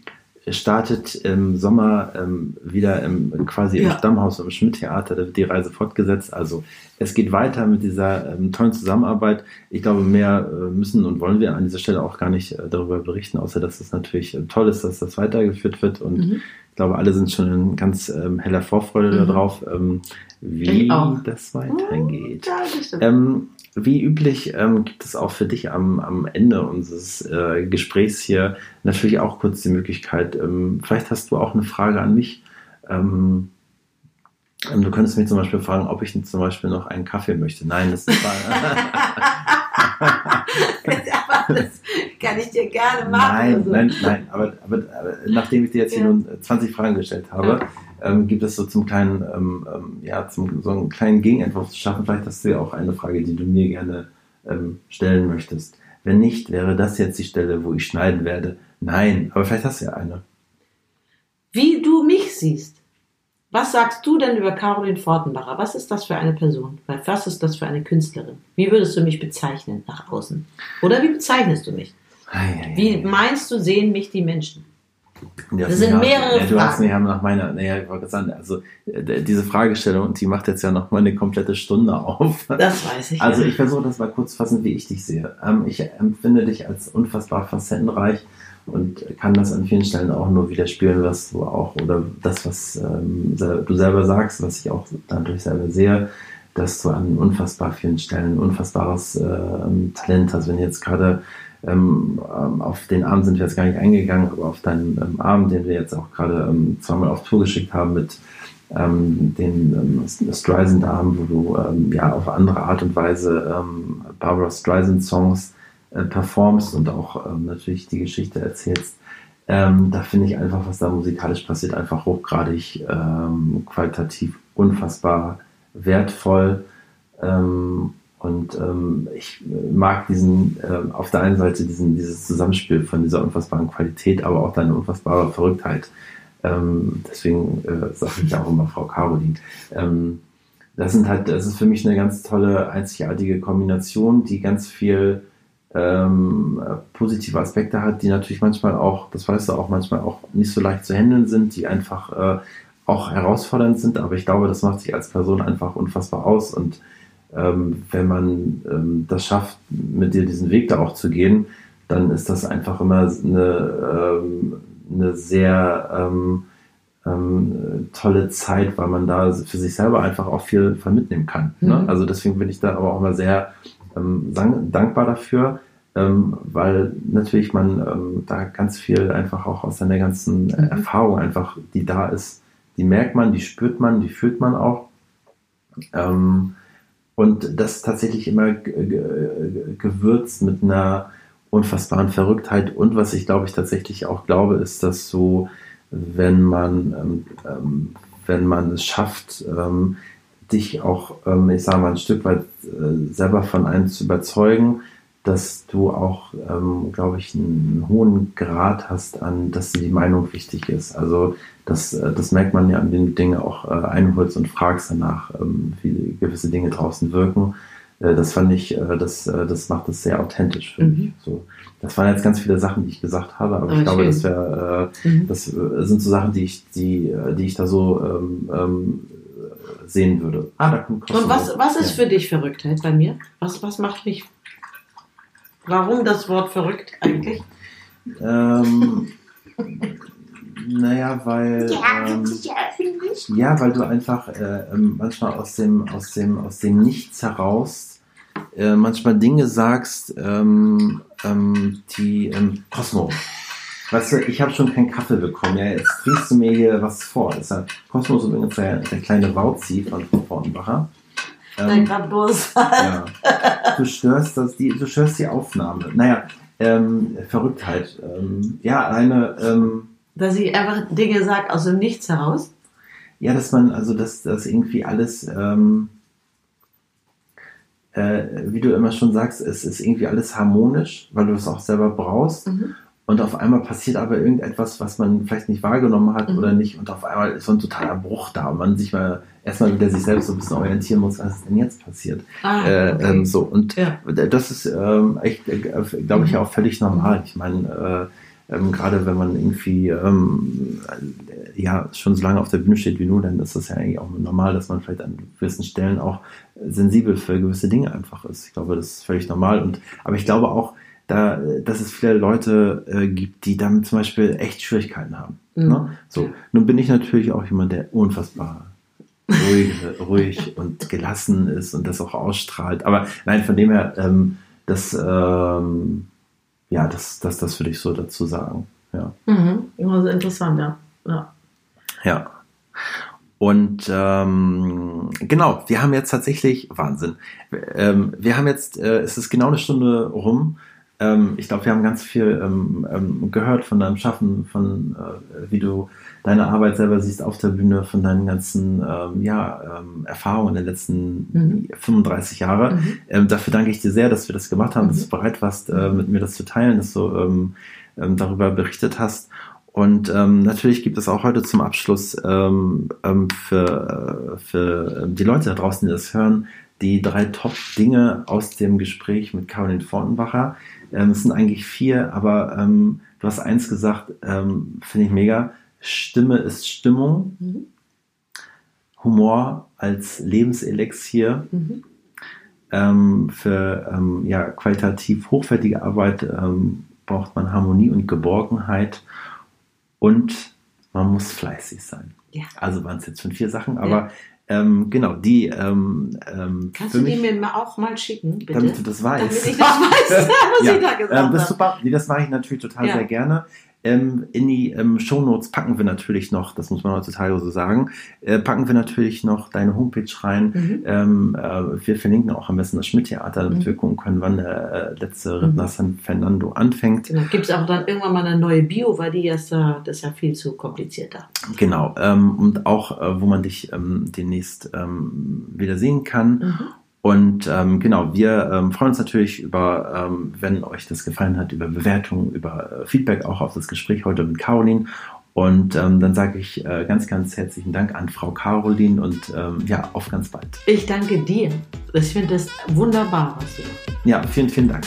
startet im Sommer ähm, wieder im, quasi im Ja. Stammhaus im Schmidt-Theater, da wird die Reise fortgesetzt. Also es geht weiter mit dieser ähm, tollen Zusammenarbeit. Ich glaube, mehr äh, müssen und wollen wir an dieser Stelle auch gar nicht äh, darüber berichten, außer dass es natürlich äh, toll ist, dass das weitergeführt wird. Und Mhm. Ich glaube, alle sind schon in ganz ähm, heller Vorfreude Mhm. darauf, ähm, wie das weitergeht. Ja, das stimmt. Ähm, wie üblich ähm, gibt es auch für dich am, am Ende unseres äh, Gesprächs hier natürlich auch kurz die Möglichkeit, ähm, vielleicht hast du auch eine Frage an mich. Ähm, du könntest mich zum Beispiel fragen, ob ich zum Beispiel noch einen Kaffee möchte. Nein, das ist [laughs] aber das kann ich dir gerne machen. Nein, also. nein, nein. Aber, aber, aber nachdem ich dir jetzt hier Ja. nun 20 Fragen gestellt habe, ähm, gibt es so zum kleinen, ähm, ähm, ja, zum so einen kleinen Gegenentwurf zu schaffen. Vielleicht hast du ja auch eine Frage, die du mir gerne ähm, stellen möchtest. Wenn nicht, wäre das jetzt die Stelle, wo ich schneiden werde. Nein, aber vielleicht hast du ja eine. Wie du mich siehst. Was sagst du denn über Caroline Fortenbacher? Was ist das für eine Person? Was ist das für eine Künstlerin? Wie würdest du mich bezeichnen nach außen? Oder wie bezeichnest du mich? Wie ei. meinst du, sehen mich die Menschen? Das sind mehrere ja, du hast Fragen. mir ja nach meiner, naja, ich wollte sagen, also äh, diese Fragestellung, die macht jetzt ja noch mal eine komplette Stunde auf. Das weiß ich. Also ja. ich versuche das mal kurz fassen, wie ich dich sehe. Ähm, ich empfinde dich als unfassbar facettenreich und kann das an vielen Stellen auch nur widerspiegeln, was du auch, oder das, was ähm, du selber sagst, was ich auch dadurch selber sehe, dass du an unfassbar vielen Stellen unfassbares ähm, Talent hast. Wenn jetzt gerade ähm, ähm, auf den Abend sind wir jetzt gar nicht eingegangen, aber auf deinen ähm, Abend, den wir jetzt auch gerade ähm, zweimal auf Tour geschickt haben mit ähm, den ähm, Streisand-Abend, wo du ähm, ja auf andere Art und Weise ähm, Barbara Streisand-Songs äh, performst und auch ähm, natürlich die Geschichte erzählst. Ähm, da finde ich einfach, was da musikalisch passiert, einfach hochgradig ähm, qualitativ unfassbar wertvoll. Ähm, und ähm, ich mag diesen, ähm, auf der einen Seite diesen, dieses Zusammenspiel von dieser unfassbaren Qualität, aber auch deine unfassbare Verrücktheit. Ähm, deswegen äh, sage ich auch immer Frau Caroline. Ähm, das sind halt, das ist für mich eine ganz tolle, einzigartige Kombination, die ganz viel ähm, äh, positive Aspekte hat, die natürlich manchmal auch, das weißt du auch, manchmal auch nicht so leicht zu handeln sind, die einfach äh, auch herausfordernd sind, aber ich glaube, das macht sich als Person einfach unfassbar aus und ähm, wenn man ähm, das schafft, mit dir diesen Weg da auch zu gehen, dann ist das einfach immer eine, ähm, eine sehr ähm, ähm, tolle Zeit, weil man da für sich selber einfach auch viel von mitnehmen kann. Ne? Mhm. Also deswegen bin ich da aber auch mal sehr ähm, dankbar dafür, ähm, weil natürlich man ähm, da ganz viel einfach auch aus seiner ganzen Mhm. Erfahrung einfach, die da ist, die merkt man, die spürt man, die fühlt man auch. Ähm, und das tatsächlich immer ge- ge- gewürzt mit einer unfassbaren Verrücktheit. Und was ich glaube ich tatsächlich auch glaube, ist, dass so, wenn man, ähm, ähm, wenn man es schafft, ähm, dich auch, ähm, ich sage mal, ein Stück weit äh, selber von einem zu überzeugen, dass du auch, ähm, glaube ich, einen hohen Grad hast an, dass dir die Meinung wichtig ist. Also das, äh, das merkt man ja an den Dingen auch äh, einholst und fragst danach, ähm, wie gewisse Dinge draußen wirken. Äh, das fand ich, äh, das, äh, das macht es sehr authentisch für Mhm. mich. So, das waren jetzt ganz viele Sachen, die ich gesagt habe, aber Aber ich glaube, schön. das wäre, äh, Mhm. das äh, sind so Sachen, die ich, die, äh, die ich da so ähm, ähm, sehen würde. Ah, da kommt Und was, was ist ja. für dich Verrücktheit bei mir? Was, was macht mich. Warum das Wort verrückt eigentlich? Ähm, naja, weil. Ähm, ja, weil du einfach äh, ähm, manchmal aus dem, aus dem, aus dem Nichts heraus äh, manchmal Dinge sagst, ähm, ähm, die ähm, Cosmo. Weißt du, ich habe schon keinen Kaffee bekommen. Ja, jetzt trinkst du mir hier was vor. Das ist ja, Cosmo ist übrigens der, der kleine Wauzi von Vornbacher. Dein gerade Durst. [laughs] ja. Du störst das, die, du störst die Aufnahme. Naja, ähm, Verrücktheit. Ähm, ja, eine, ähm, Dass ich einfach Dinge sage aus dem Nichts heraus. ja, dass man, also dass das irgendwie alles, ähm, äh, wie du immer schon sagst, es ist irgendwie alles harmonisch, weil du es auch selber brauchst. Mhm. Und auf einmal passiert aber irgendetwas, was man vielleicht nicht wahrgenommen hat Mhm. oder nicht. Und auf einmal ist so ein totaler Bruch da und man sich mal erstmal wieder sich selbst so ein bisschen orientieren muss, was ist denn jetzt passiert. Ah, Äh, okay. ähm, so und Ja. das ist ähm, echt, äh, glaube ich, Mhm. auch völlig normal. Ich meine, äh, ähm, gerade wenn man irgendwie ähm, äh, ja schon so lange auf der Bühne steht wie du, dann ist das ja eigentlich auch normal, dass man vielleicht an gewissen Stellen auch sensibel für gewisse Dinge einfach ist. Ich glaube, das ist völlig normal. Und aber ich glaube auch, da, dass es viele Leute äh, gibt, die damit zum Beispiel echt Schwierigkeiten haben. Mhm. Ne? So, nun bin ich natürlich auch jemand, der unfassbar ruhig, ruhig und gelassen ist und das auch ausstrahlt. Aber nein, von dem her, ähm, das, ähm, ja, das, das, das würde ich so dazu sagen. Ja. Mhm. Immer so interessant, ja. ja. Ja. Und ähm, genau, wir haben jetzt tatsächlich Wahnsinn. Ähm, wir haben jetzt, äh, es ist genau eine Stunde rum. Ähm, ich glaube, wir haben ganz viel ähm, ähm, gehört von deinem Schaffen, von äh, wie du deine Arbeit selber siehst auf der Bühne, von deinen ganzen ähm, ja, ähm, Erfahrungen der letzten Mhm. 35 Jahre. Mhm. Ähm, dafür danke ich dir sehr, dass wir das gemacht haben, Mhm. dass du bereit warst, äh, mit mir das zu teilen, dass du ähm, ähm, darüber berichtet hast. Und ähm, natürlich gibt es auch heute zum Abschluss ähm, ähm, für, äh, für ähm, die Leute da draußen, die das hören, die drei Top-Dinge aus dem Gespräch mit Caroline Fortenbacher. Es sind eigentlich vier, aber du hast eins gesagt, finde ich mega. Stimme ist Stimmung. Mhm. Humor als Lebenselixier. Mhm. Ähm, für ähm, ja, qualitativ hochwertige Arbeit ähm, braucht man Harmonie und Geborgenheit und man muss fleißig sein. Ja. Also waren es jetzt schon vier Sachen, aber ähm, genau, die. Ähm, ähm, Kannst du die mich- mir mal auch mal schicken, bitte? damit du das weißt. Damit ich das weiß, [laughs] [laughs] was ja, ich da gesagt ähm, das ist habe. super. Das mache ich natürlich total Ja. sehr gerne. Ähm, in die ähm, Shownotes packen wir natürlich noch, das muss man heutzutage so sagen, äh, packen wir natürlich noch deine Homepage rein. Mhm. Ähm, äh, wir verlinken auch am besten das Schmidt-Theater, damit Mhm. wir gucken können, wann der äh, letzte Rittner San Fernando anfängt. Genau. Gibt es auch dann irgendwann mal eine neue Bio, weil die ist ja, das ist ja viel zu komplizierter. Genau. Ähm, und auch, äh, wo man dich ähm, demnächst ähm, wieder sehen kann. Und ähm, genau, wir ähm, freuen uns natürlich über, ähm, wenn euch das gefallen hat, über Bewertungen, über äh, Feedback auch auf das Gespräch heute mit Caroline. Und ähm, dann sage ich äh, ganz, ganz herzlichen Dank an Frau Caroline und ähm, ja, auf ganz bald. Ich danke dir. Ich finde das wunderbar, was du machst. Ja, vielen, vielen Dank.